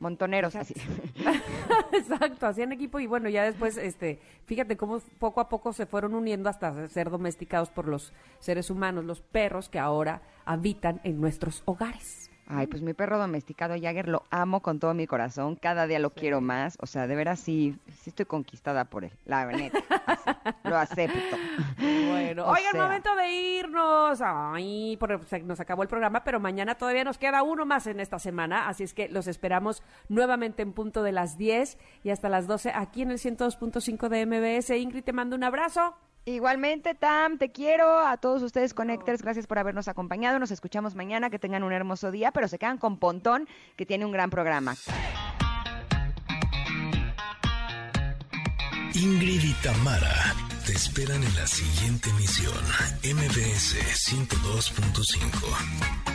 montoneros así. [laughs] Exacto, hacían equipo y bueno, ya después, este, fíjate cómo poco a poco se fueron uniendo hasta ser domesticados por los seres humanos, los perros que ahora habitan en nuestros hogares. Ay, pues mi perro domesticado Jagger lo amo con todo mi corazón, cada día lo quiero más, o sea, de veras sí, sí estoy conquistada por él, la neta, lo acepto. Bueno, oiga, el momento de irnos. Ay, por- se nos acabó el programa, pero mañana todavía nos queda uno más en esta semana, así es que los esperamos nuevamente en punto de las 10 y hasta las 12 aquí en el 102.5 de MBS. Ingrid, te mando un abrazo. Igualmente, Tam, te quiero. A todos ustedes, Connectors, gracias por habernos acompañado. Nos escuchamos mañana. Que tengan un hermoso día, pero se quedan con Pontón, que tiene un gran programa. Ingrid y Tamara te esperan en la siguiente emisión, MBS 102.5.